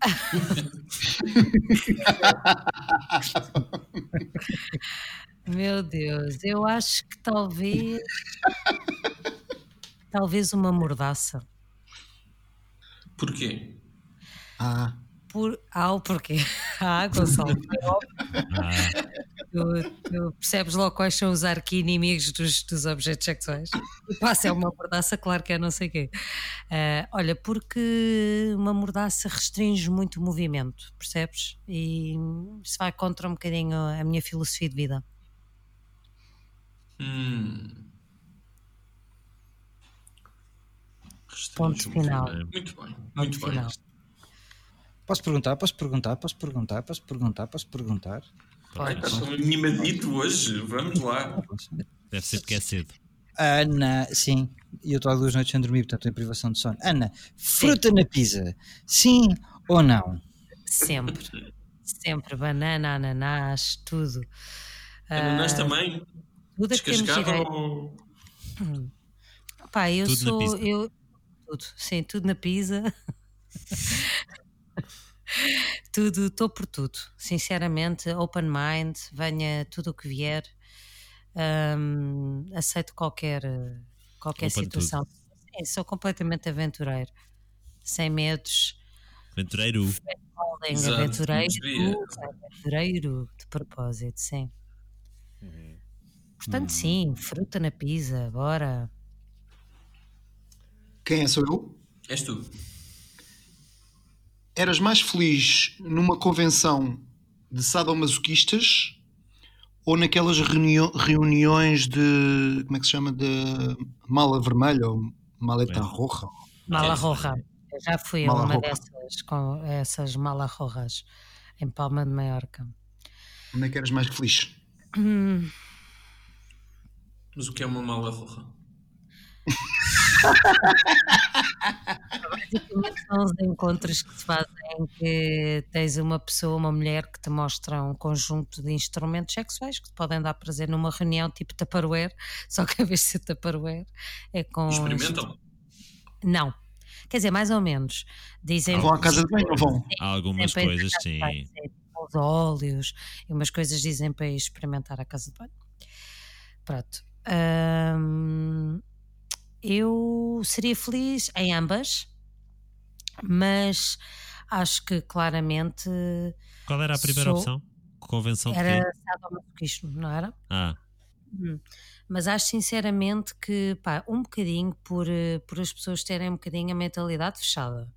Meu Deus, eu acho que talvez. Talvez uma mordaça. Porquê? Ah, Por... Ah, o porquê? Ah, Gonçalo. Ah, Tu, tu percebes logo quais são os arqui-inimigos dos, dos objetos sexuais. E passa, é uma mordaça, claro que é não sei o quê. Ah, olha, porque uma mordaça restringe muito o movimento, percebes? E isso vai contra um bocadinho a minha filosofia de vida. Hum. Ponto final. Muito bem, Ponto muito bem. final. Posso perguntar, posso perguntar, posso perguntar, posso perguntar, posso perguntar. Ai, Estás tão animadito hoje, vamos lá. Deve ser porque é cedo. Ana, sim, e eu estou há duas noites sem dormir, portanto em privação de sono. Ana, fruta na pizza, sim ou não? Sempre. Sempre. Banana, ananás, tudo. Ananás Ah, também? Tudo a que temos Descascado direito. ou... Pá, eu Tudo na sou. pizza. Eu, tudo, sim, tudo na pizza. tudo, estou por tudo. Sinceramente, open mind, venha tudo o que vier. Hum, aceito qualquer, qualquer Open situação. Sim, sou completamente aventureiro. Sem medos. Aventureiro. Exato, aventureiro, aventureiro de propósito, sim. Portanto, Hum. sim, fruta na pizza, bora. Quem é? Sou eu? És tu. Eras mais feliz numa convenção de sadomasoquistas ou naquelas reuniões de. Como é que se chama? De mala vermelha ou maleta É. roja? Mala roja. Eu já fui a uma roja. dessas, com essas mala rojas, em Palma de Maiorca. Onde é que eras mais feliz? Hum, Mas o que é uma mala roja? Basicamente são os encontros que se fazem em que tens uma pessoa, uma mulher que te mostra um conjunto de instrumentos sexuais que te podem dar prazer numa reunião tipo Tupperware, só que a vez de ser Tupperware é com... Experimentam? Não. Quer dizer, mais ou menos. Dizem Vão à casa de banho ou vão? Há algumas coisas, sim. sim, Os óleos e umas coisas dizem para ir experimentar a casa de banho. Pronto. Hum, eu seria feliz em ambas, mas acho que claramente Qual era a primeira Sou- opção? Convenção de era quê? sadomasoquismo, não era? Ah, Hum. Mas acho sinceramente que, pá, um bocadinho por, eh, por as pessoas terem um bocadinho a mentalidade fechada,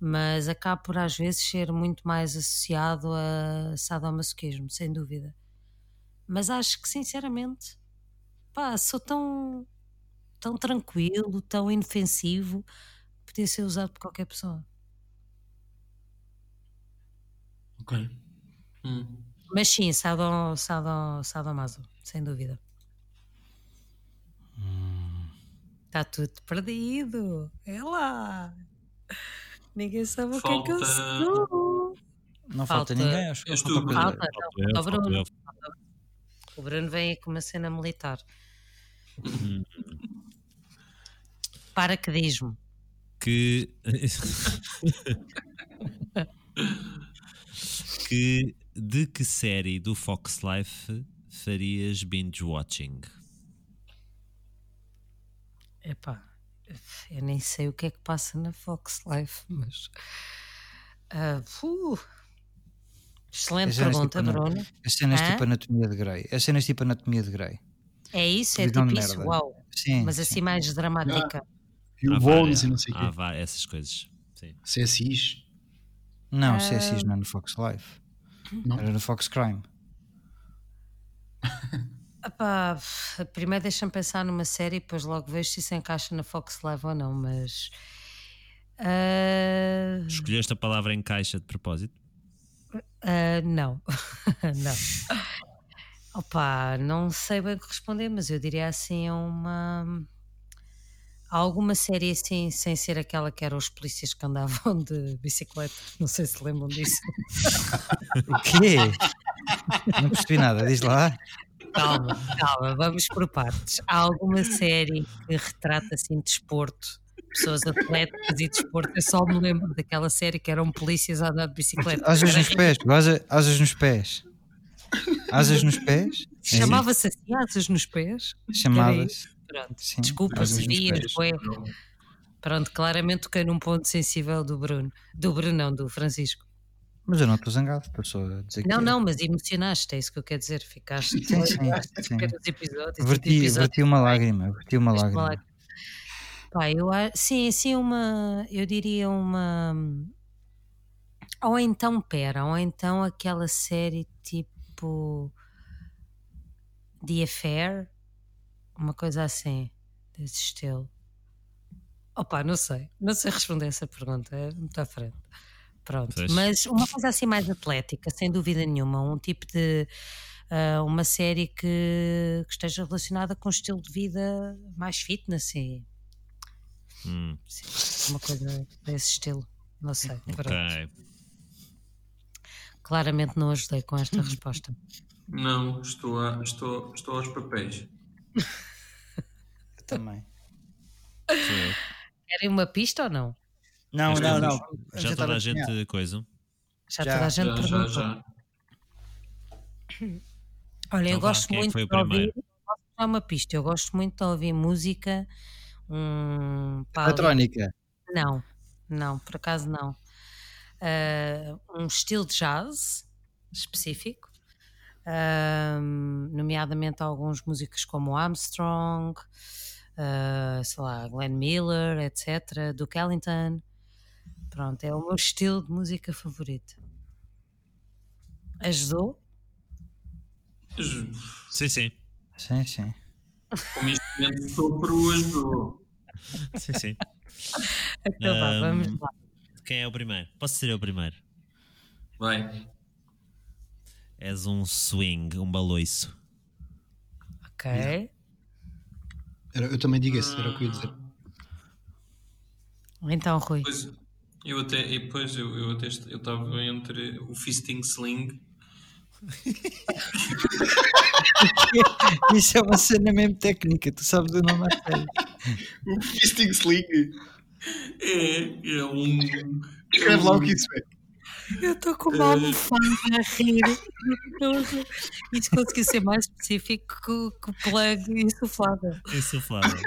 mas acaba por às vezes ser muito mais associado a sadomasoquismo, sem dúvida. Mas acho que sinceramente, pá, sou tão, tão tranquilo, tão inofensivo, podia ser usado por qualquer pessoa. Ok. Hum. Mas sim, sado, sado, sadomaso, sem dúvida. Está tudo perdido. É lá. Ninguém sabe o que é que eu Falta- sou. Não falta, Falta- ninguém, acho que És falta. Falta, falta não, falta o falta Bruno. O Bruno vem com uma cena militar. Hum. Paraquedismo. que que de que série do Fox Life farias binge watching? Epá, eu nem sei o que é que passa na Fox Life, mas. uh, excelente pergunta, tipo, Bruno. As cenas Hã? tipo Anatomia de Grey. As cenas tipo Anatomia de Grey. É isso? É tipo isso? merda. Uau! Sim. Mas sim. assim mais dramática. E o Há Bones e não sei o há quê. vá- essas coisas. Sim. CSIs. Não, Ah. CSIs não é no Fox Life. Não? Era no Fox Crime. Epá, primeiro deixa-me pensar numa série e depois logo vejo se isso encaixa na Fox Live ou não, mas. ah, Escolheste a palavra em caixa de propósito? ah, não. não. Opa, não sei bem o que responder, mas eu diria assim a uma. Há alguma série assim, sem ser aquela que eram os polícias que andavam de bicicleta. Não sei se lembram disso. O quê? não percebi nada, diz lá. Calma, calma, vamos por partes. Há alguma série que retrata assim desporto, pessoas atléticas e desporto? Eu só me lembro daquela série que eram polícias a andar de bicicleta. Asas nos pés, asa- asas nos pés. Asas nos pés? É Chamava-se assim, asas nos pés? Chamava-se. Pronto. Sim, Desculpa, pés. foi. Pronto, claramente toquei num ponto sensível do Bruno. Do Bruno, não, do Francisco. Mas eu não estou zangado, estou só a dizer que. Não, não, mas emocionaste, é isso que eu quero dizer. Ficaste Sim, sim, sim. episódios. Verti, episódio- verti uma lágrima, verti uma Veste uma lágrima. lágrima. Pá, eu sim, sim, uma, eu diria uma. Ou então, pera, ou então aquela série tipo. The Affair, uma coisa assim, desse estilo. Opa, não sei, não sei responder essa pergunta, é muito à frente. Pronto, Pois. mas uma coisa assim mais atlética, sem dúvida nenhuma, um tipo de. ah, uma série que, que esteja relacionada com um estilo de vida mais fitness e Hum, sim, uma coisa desse estilo. Não sei. pronto. ok. Claramente não ajudei com esta resposta. Não, estou, a, estou, estou aos papéis. Também. Eu. Querem uma pista ou não? Não, Mas não, não. Já estava toda a gente coisa. Já, Já, toda a gente Já, já, perguntou. já. Olha, eu Então vá, gosto quem é muito de ouvir. dar uma pista? Eu gosto muito de ouvir música. Um, Eletrónica. Não, não, por acaso não. Ah, um estilo de jazz específico, ahm, nomeadamente alguns músicos como Armstrong, ah, sei lá, Glenn Miller, etc., Duke Ellington. Pronto, é o meu estilo de música favorito. Ajudou? Sim, sim. Sim, sim. Como instrumento sopro ajudou. Sim, sim. Então vá, vamos lá. Quem é o primeiro? Posso ser eu primeiro? Vai. És um swing, um baloiço. Ok. Era- eu também digo esse, era o que eu ia dizer. Então, Rui. Pois, eu até, e depois eu, eu até eu estava entre o Fisting Sling. Isso é uma cena mesmo técnica, tu sabes o nome série. O Fisting Sling. É, é um. Escreve lá o que isso é. Eu estou com uma almofada a rir. Isto conseguiu ser mais específico que, o- que plug insuflável. Insuflável.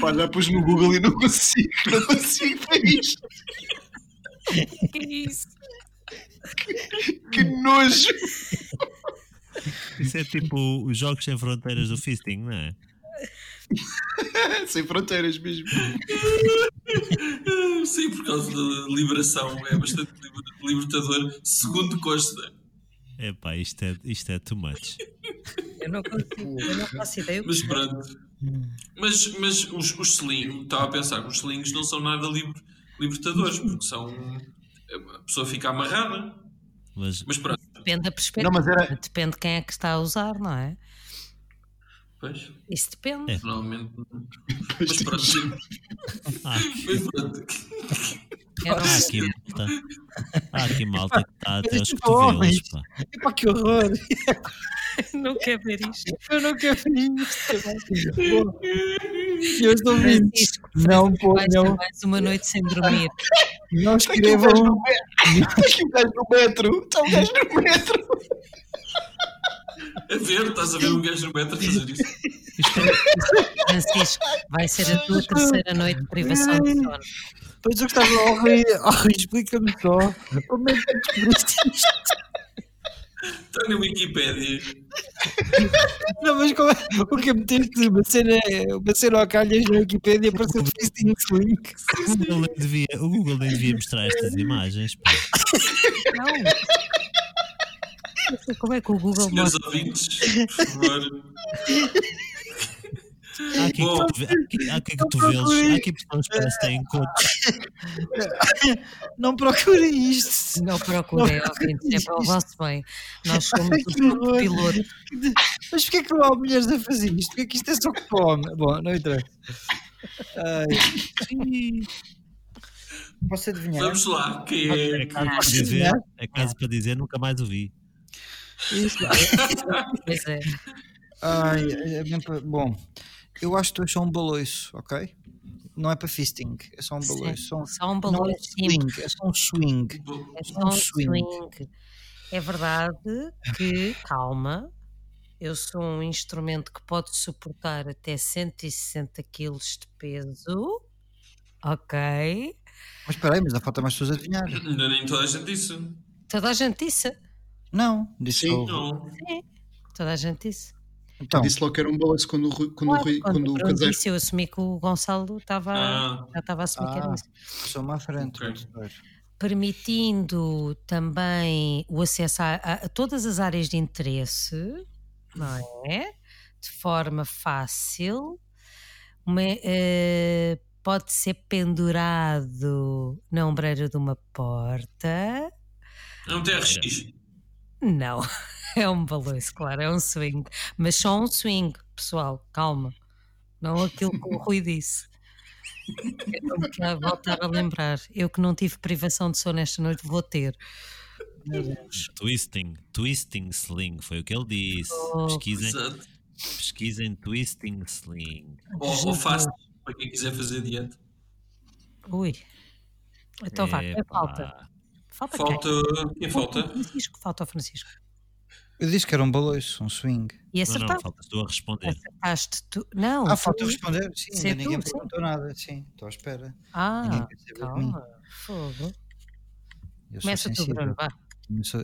Pá, já pus no Google e não consigo, não consigo ver isto. Que é isso? Que nojo. Isso é tipo os Jogos Sem Fronteiras do Fisting, não é? Sem fronteiras mesmo. Sim, por causa da liberação. É bastante liber- libertador. Segundo Costa. Epá, isto é, isto é too much. Eu não consigo, eu não faço ideia. Mas é. pronto. Mas, mas os, os slings, estava a pensar que os slings não são nada liber- libertadores, porque são. A pessoa fica amarrada. Mas Mas pronto. Depende da perspectiva. Não, mas era- Depende de quem é que está a usar, não é? Pois, Isso depende. É. normalmente. Mas pronto. há, Mas pronto. Não há sei. aqui malta. Há aqui malta que está até aos é cotovelos. Pá. Epá, que horror! não quero ver isto. Eu não quero ver isto. Eu estou. Francisco, Não ponham, mais uma noite sem dormir. Não escrevam. no metro. Está aqui o gajo no metro. Está o gajo no metro. A ver, estás a ver um gajo no metro a fazer isso. Francisco, vai ser a tua terceira noite de privação de sono. Pois eu gostava, oh Rui, oh, explica-me só. Como é que descobriste isto? Está na Wikipédia. Não, mas como é, o que meteste uma cena, uma cena ao calhas na Wikipédia para ser Fisting Link? O Google, nem devia, o Google nem devia mostrar estas imagens. pá. Não. Não sei Como é que o Google Senhores mostra? ouvintes, por favor. Há aqui, Bom. há aqui, há aqui cotovelos, há aqui pessoas que parece que têm cotos. Não procurem isto. Não procurem, é para o vosso bem. Nós somos o que piloto. Mas porquê que não há mulheres a fazer isto? Porquê que isto é só para homem? Bom, não interessa. Ai. Posso adivinhar? Vamos lá, quem É é? caso para dizer, é caso para dizer, nunca mais o vi. Isso. Pois é. Ai, é para- Bom, eu acho que tu és só um baloiço, ok? Não é para fisting, é só um baloiço. Só um, Só um não balão é swing, é só um swing. É só um um swing. swing. É verdade que, calma, eu sou um instrumento que pode suportar até 160 kg de peso, ok? Mas espera aí, mas ainda falta mais pessoas a adivinhar. Ainda nem toda a gente disse. Toda a gente disse. Não, disse Sim. Não. Toda a gente disse. Então, Disse logo que era um balanço quando quando Claro, quando quando o o Bruno caseiro. disse, eu assumi que o Gonçalo estava, Ah. já estava a assumir que era Ah. isso. sou-me à frente. Ok. vamos ver. Permitindo também o acesso a, a- a todas as áreas de interesse, não é? De forma fácil. Uma, eh, pode ser pendurado na ombreira de uma porta. É um TRX. Não, é um balanço, claro, é um swing. Mas só um swing, pessoal, calma. Não aquilo que o Rui disse. Quero voltar a lembrar. Eu que não tive privação de sono esta noite, vou ter. Twisting, twisting sling, foi o que ele disse. Oh, Pesquisem, pesquisem twisting sling. Ou, ou fácil, para quem quiser fazer dieta. Ui. Então vá, Epá. falta? Falta, Falta. Quem quem? falta? Francisco, falta o Francisco. Eu disse que era um baloiço, um swing. E Não, não, acertaste. faltas tu a responder. Acertaste tu. Não. Ah, falta responder? Sim, ainda ninguém tu, sim. perguntou nada. Sim, estou à espera. Ah, calma. Fogo. Começa tu. Bruno, vá.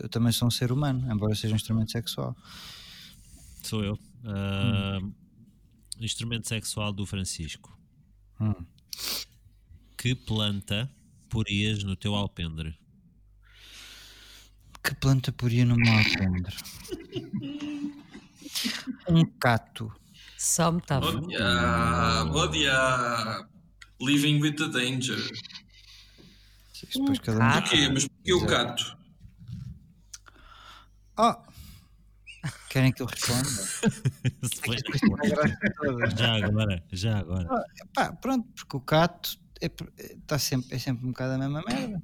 Eu também sou um ser humano, embora seja um instrumento sexual. Sou eu. Ah, Instrumento sexual do Francisco. Hum. Que planta porias no teu alpendre? Que planta poria no meu alpendre? um cato. Só metade. Bom dia. Bom dia. Living with the danger. Isto depois Um cada um- cato. Porquê? Mas porquê o gato? Oh! Querem que eu responda? Todas. já agora, já agora. Pá, pronto, porque o cato é, é- tá sempre, é sempre um bocado a mesma merda.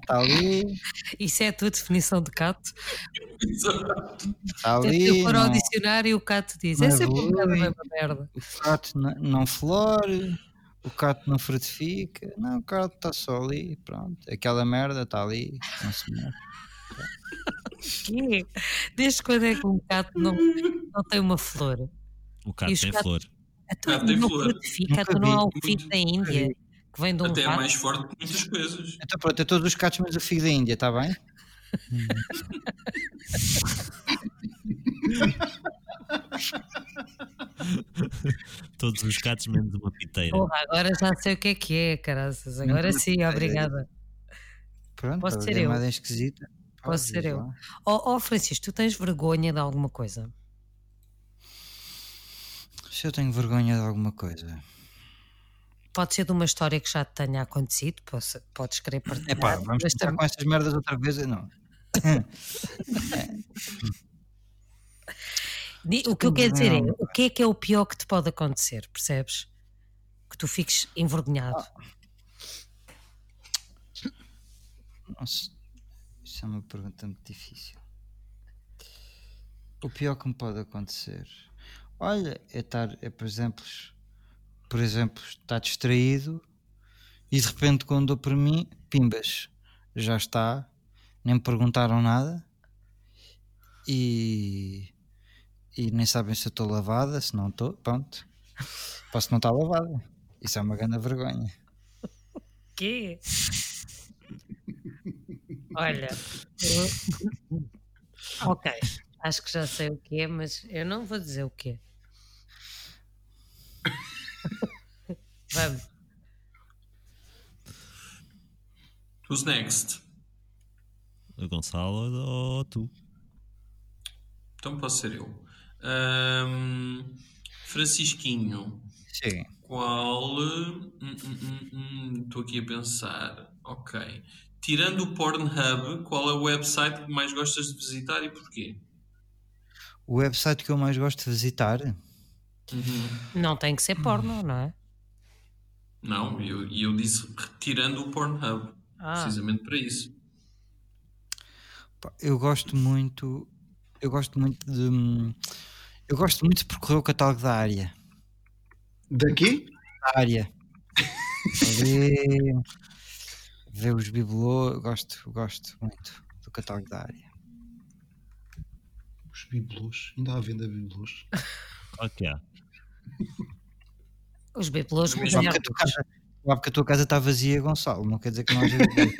Está ali, Isso é a tua definição de cato? Está ali. pôr ao Não, dicionário e o cato diz. não É sempre um a mesma merda. o cato não, flore, o cato não frutifica. Não, o cato está só ali, pronto. Aquela merda está ali, não se mexe. Quê? Desde quando é que um gato não, não tem uma flor? O gato os tem flor. Então, Gato tem não flor. frutifica, Nunca então não há o figo da Índia que vem de um Até é rato. mais forte que muitas coisas. Então pronto, é todos os catos menos o figo da Índia, está bem? Todos os gatos menos uma piteira. Porra, agora já sei o que é que é, caraças. Agora Não, sim, obrigada. Pronto, Posso ser eu? mais esquisita. Posso Pode, ser eu? Ó oh, Francisco, tu tens vergonha de alguma coisa? Se eu tenho vergonha de alguma coisa. Pode ser de uma história que já te tenha acontecido, podes, podes querer partilhar. É pá, vamos tam- com essas merdas outra vez? Não. O que eu quero dizer é, o que é que é o pior que te pode acontecer, percebes? Que tu fiques envergonhado. Nossa, isso é uma pergunta muito difícil. O pior que me pode acontecer, olha, é estar, é por exemplo, por exemplo, estar distraído e de repente quando dou por mim, pimbas, já está, nem me perguntaram nada e, e nem sabem se eu estou lavada, se não estou, pronto, posso não estar lavada. Isso é uma grande vergonha. quê? Olha, eu- ok, acho que já sei o que é, mas eu não vou dizer o que é. Vamos. Who's next? O Gonçalo ou tu? Então posso ser eu. Ahm, Francisquinho, Sim. qual. hum, hum, hum, Estou aqui a pensar. Ok. Tirando o Pornhub, qual é o website que mais gostas de visitar e porquê? O website que eu mais gosto de visitar Uhum. Não tem que ser porno, não é? Não, e eu, eu disse tirando o Pornhub. Ah, Precisamente para isso. Eu gosto muito. Eu gosto muito de. Eu gosto muito de percorrer o catálogo da área. Daqui? Da área. Ver, ver os bibelô. Eu gosto, gosto muito do catálogo da área. Os bibelôs. Ainda há venda bibelôs. Há. Os tu casa, Claro que a tua casa está vazia, Gonçalo. Não quer dizer que não haja bibelô.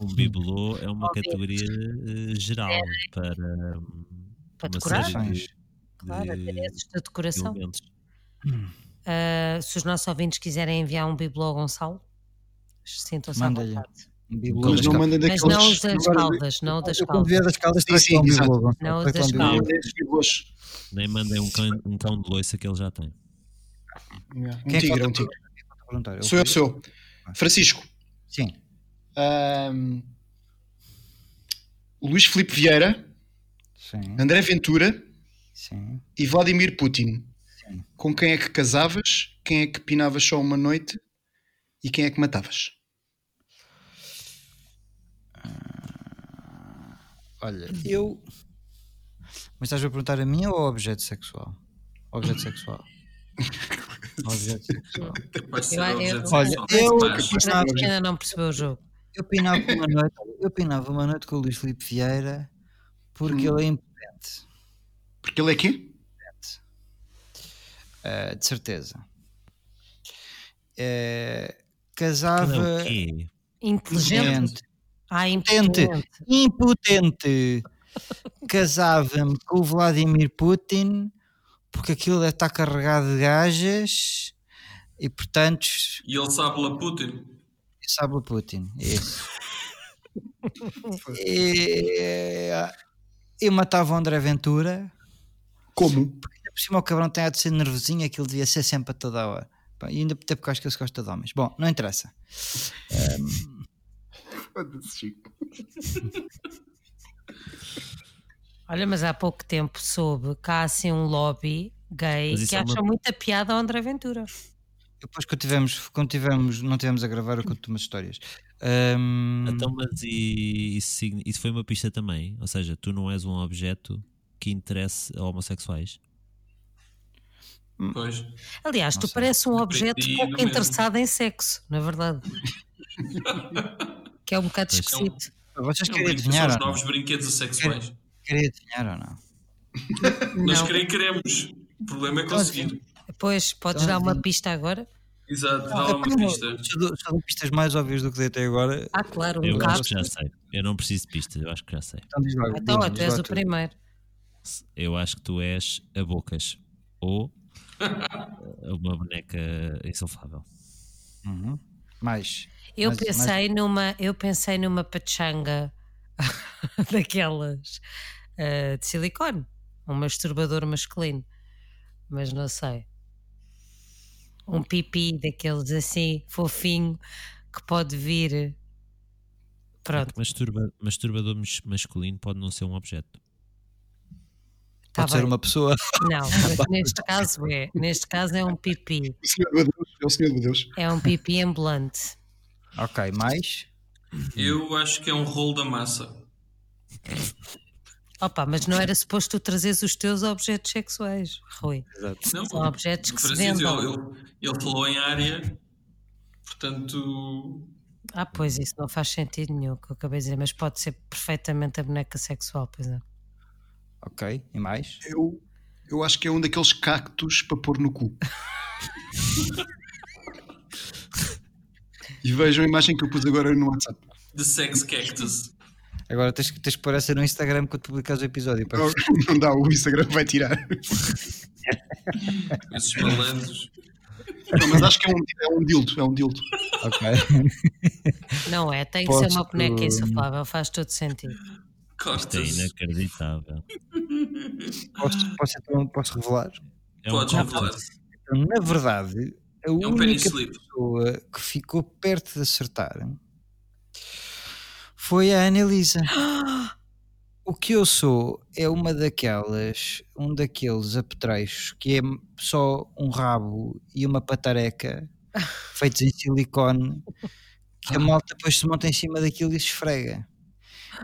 Um bibelô é uma Óbvio. categoria eh, geral para, hum, Para série de, Claro, de adereços de decoração. Ah, se os nossos ouvintes quiserem enviar um bibelô ao Gonçalo, sintam-se à vontade. Um bibelô Mas não mandem Mas daqueles. não os das caldas, não o das quando caldas. vier das caldas Sim, sim, um bibelô. Não, um das caldas. Nem mandem um cão, um cão de loiça que ele já tem. Yeah, Um Quem é tigre, é um tigre. perguntar? Eu Sou eu, sou eu. Francisco. Sim. ahm, Luís Filipe Vieira, Sim. André Ventura Sim. e Vladimir Putin. Sim. Com quem é que casavas? Quem é que pinavas só uma noite? E quem é que matavas? Olha, eu. Mas estás a perguntar a mim ou ao objeto sexual? Objeto sexual. Eu- eu- olha, eu- gente ainda não percebeu o jogo. Eu pinava uma noite, eu pinava uma noite com o Luís Filipe Vieira porque ele é impotente. Porque ele é quê? eh, de certeza. É casava quê? Inteligente. Ah, Impotente. impotente. impotente. Casava-me com o Vladimir Putin porque aquilo deve estar carregado de gajas e portanto E ele sabe lá Putin. sabe o Putin. Isso. e, eu matava o André Ventura. Como? Ainda Por cima o cabrão tem a de ser nervosinho, aquilo devia ser sempre a toda hora. E ainda até porque acho que ele se gosta de homens. Bom, não interessa. Foda-se, Chico. Olha, mas há pouco tempo soube que há assim um lobby gay que é uma- acha muita piada ao André Ventura. Depois quando tivemos, quando tivemos, não tivemos a gravar, eu conto umas histórias. Ahm, Então, mas e, isso, isso foi uma pista também? Ou seja, tu não és um objeto que interesse a homossexuais? Pois. Aliás, tu sei. pareces um objeto pouco mesmo. interessado em sexo, na verdade. que é um bocado Pois. esquisito. vocês É um querem adivinhar São os não? novos brinquedos sexuais. Querem adivinhar ou não? Nós querem queremos. O problema é conseguir. Pois, podes Então, dar uma vim- pista agora? Exato, dá uma pista. Dou pistas mais óbvias do que dei até agora, Ah, claro, um Eu bocado. acho que já sei. Eu não preciso de pistas, eu acho que já sei. então diz lá. Então, diz- tu és o tu. primeiro. Eu acho que tu és a bocas ou uma boneca insuflável. Uhum. Mais. Eu Mas- pensei numa, eu pensei numa pachanga daquelas ah, de silicone, um masturbador masculino, mas não sei. Um pipi daqueles assim, fofinho, que pode vir. Pronto, Masturba, masturbador mas- masculino pode não ser um objeto. está Pode ser bem. uma pessoa. Não, mas neste caso é. Neste caso é um pipi. O Senhor de Deus. É o Senhor de Deus. É um pipi ambulante. ok, mais. Eu acho que é um rolo da massa. Opa, mas não era suposto tu trazeres os teus objetos sexuais, Rui. Não, São objetos que se vendam. ele, ele- ele falou em área, portanto. Ah, pois isso não faz sentido nenhum o que eu acabei de dizer, mas pode ser perfeitamente a boneca sexual, pois é. Ok, e mais? Eu, eu acho que é um daqueles cactos para pôr no cu. e vejam a imagem que eu pus agora no WhatsApp. The Sex Cactus. Agora tens, que- tens que aparecer no Instagram quando publicares o episódio. Para Não, não dá, o Instagram vai tirar. Esses malandros. Não, mas acho que é um, é um dildo. É um dildo. Ok. Não é, tem que ser uma boneca insuflável, faz todo sentido. Isto é inacreditável. Posso, posso, então, posso revelar? É um Podes revelar. Então, na verdade, a É um única pessoa que ficou perto de acertar foi a Annelisa. O que eu sou é uma daquelas, um daqueles apetrechos que é só um rabo e uma patareca feitos em silicone que a malta depois se monta em cima daquilo e se esfrega.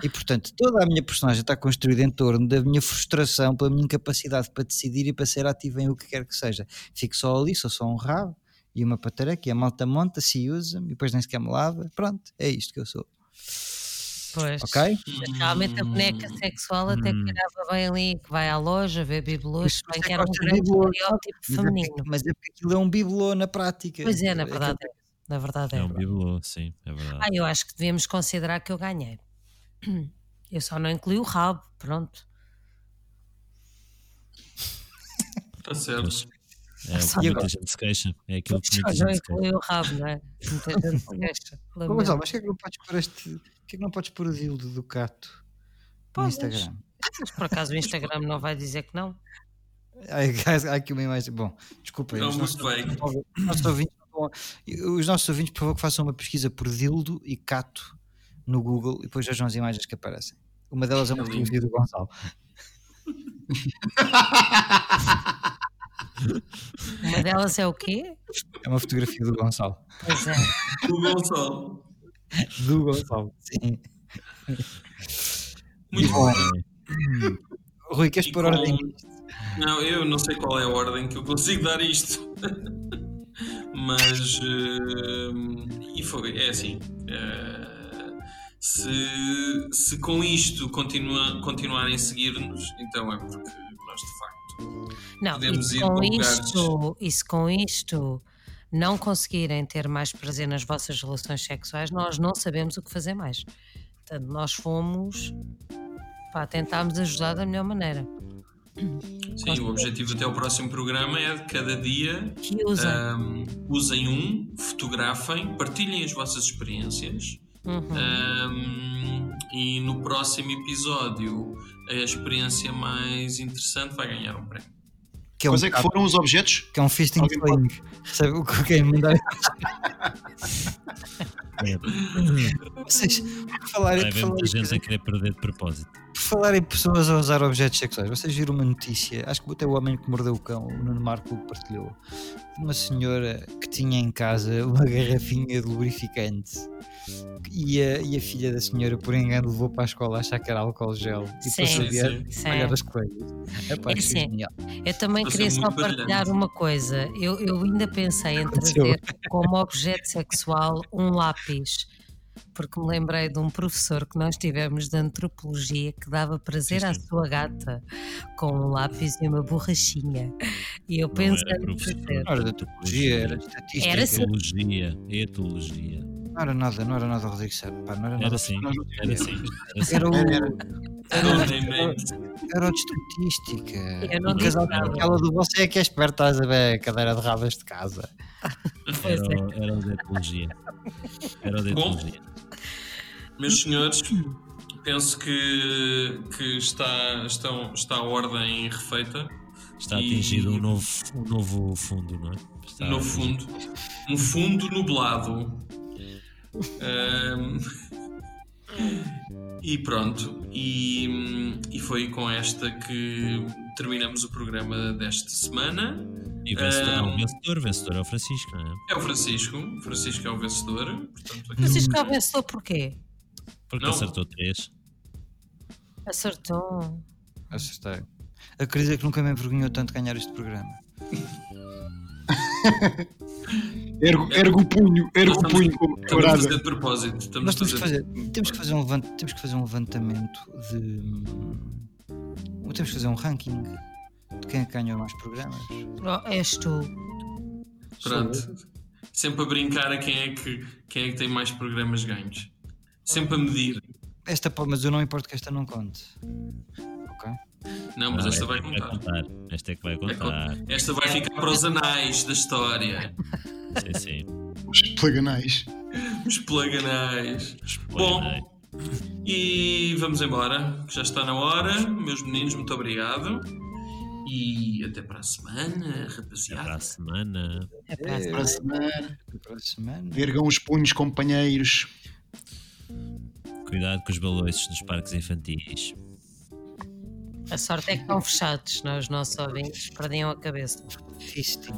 E portanto, toda a minha personagem está construída em torno da minha frustração, pela minha incapacidade para decidir e para ser ativo em o que quer que seja. Fico só ali, sou só um rabo e uma patareca e a malta monta, se usa e depois nem sequer me lava. Pronto, é isto que eu sou. Pois. Ok? Mas Realmente a boneca sexual até Hum. calhava bem ali, que vai à loja ver bibelôs, bem é que era um grande bibelôs, estereótipo Mas é, feminino. porque, mas é porque aquilo é um bibelô na prática. Pois é, na Aquilo- verdade é. Na verdade é. É um bibelô, sim, é verdade. Ah, eu acho que devíamos considerar que eu ganhei. Eu só não incluí o rabo, pronto. Está certo. Pois. É o que não. muita gente se queixa. É aquilo que Só muita não gente se queixa. incluí o rabo, não é? Muita gente se queixa. Gonçalo, mas porquê é que não podes pôr este. Porquê é que não podes pôr o dildo do gato no. Instagram? Mas por acaso o Instagram não vai dizer que não? Há, aqui uma imagem. Bom, desculpa. Não, os, muito nossos, bem. os nossos ouvintes, por favor, que façam uma pesquisa por dildo e cato no Google e depois vejam as imagens que aparecem. Uma delas é uma lindo. fotografia do Gonçalo. Uma delas é o quê? É uma fotografia do Gonçalo. Pois é. O Gonçalo. Do Gonçalo, sim. Muito bom. Rui, queres E pôr ordem? Não, eu não sei qual é a ordem que eu consigo dar isto. Mas. eh, e foi, é assim. eh, se, se com isto continua, continuarem a seguir-nos, então é porque nós de facto. Não, e Podemos se ir com lugares- isto, e se com isto não conseguirem ter mais prazer nas vossas relações sexuais, nós não sabemos o que fazer mais. Portanto, nós fomos. Pá, tentámos ajudar da melhor maneira. Sim, o objetivo até o próximo programa é de cada dia usem. ahm, usem um, fotografem, partilhem as vossas experiências. Uhum. ahm, e no próximo episódio, a experiência mais interessante vai ganhar um prémio. Que é um, Quais é que foram os objetos? que é um fisting Alguém fling. Sabe o que quem mandar? Vocês, por falarem, Vai por haver muita gente a querer perder de propósito. por falarem em pessoas a usar objetos sexuais, vocês viram uma notícia, acho que até o homem que mordeu o cão, o Nuno Marco partilhou, uma senhora que tinha em casa uma garrafinha de lubrificante e a, e a filha da senhora, por engano, levou para a escola a achar que era álcool gel e Sim. passou a olhar as coisas. Epá, É que assim, genial. Eu também Estou queria só partilhar brilhante. uma coisa. Eu, eu ainda pensei em trazer como objeto sexual um lápis, porque me lembrei de um professor que nós tivemos de antropologia que dava prazer Sim, à sim. sua gata com um lápis e uma borrachinha. E eu Não pensei era professor. Não era de antropologia, era de estatística. Era sim. Etologia. Etologia. Não era nada, não era nada Rodrigo Sá, pá, não era nada. Era assim. Era tínhamos. assim. Era assim. Era o, era o de estatística. Eu não disse casal nada. aquela do você é que é esperto, estás a ver a cadeira de rabas de casa. Era, o- era o de etologia. Era o de Bom. etologia. Meus senhores, penso que, que está, estão, está a ordem refeita. Está E- atingir um novo, um novo fundo, não é? Está no a- fundo. Um fundo nublado. Ahm, e pronto. E, e foi com esta que terminamos o programa desta semana. E vencedor, Ah, o vencedor, vencedor é o Francisco, não é? É o Francisco. O Francisco é o vencedor. Portanto, aqui- Vocês cá venceu porquê? Porque Não. acertou três. Acertou. Acertei. Acredito que nunca me envergonhou tanto ganhar este programa. Ergo, ergo o punho, ergo o punho estamos- como Estamos a fazer de propósito. Estamos Nós a temos que fazer. fazer, temos que fazer um levant, temos que fazer um levantamento de temos que fazer um ranking quem é que ganhou mais programas. Oh, és tu. Pronto. Sempre a brincar a quem é que, quem é que tem mais programas ganhos. Sempre a medir. Esta, mas eu não importo que esta não conte. Ok? Não, mas Não, esta vai é contar. contar. Esta é que vai É contar. Esta vai ficar para os anais da história. Sim, sim. Os plaganais. Os plaganais. Bom, Bom, e vamos embora, que já está na hora. Meus meninos, muito obrigado. E até para a semana, para a rapaziada. semana. É para a Para a semana. Para a semana. Ergam os punhos, companheiros. Cuidado com os balões nos parques infantis. A sorte é que estão fechados, não os nossos ouvintes perdiam a cabeça. Fisting.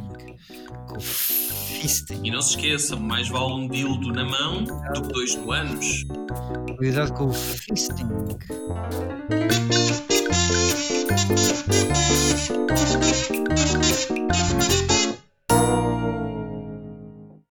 Fisting. E não se esqueçam, mais vale um dildo na mão do que dois no ânus. Cuidado com o fisting. Thank you.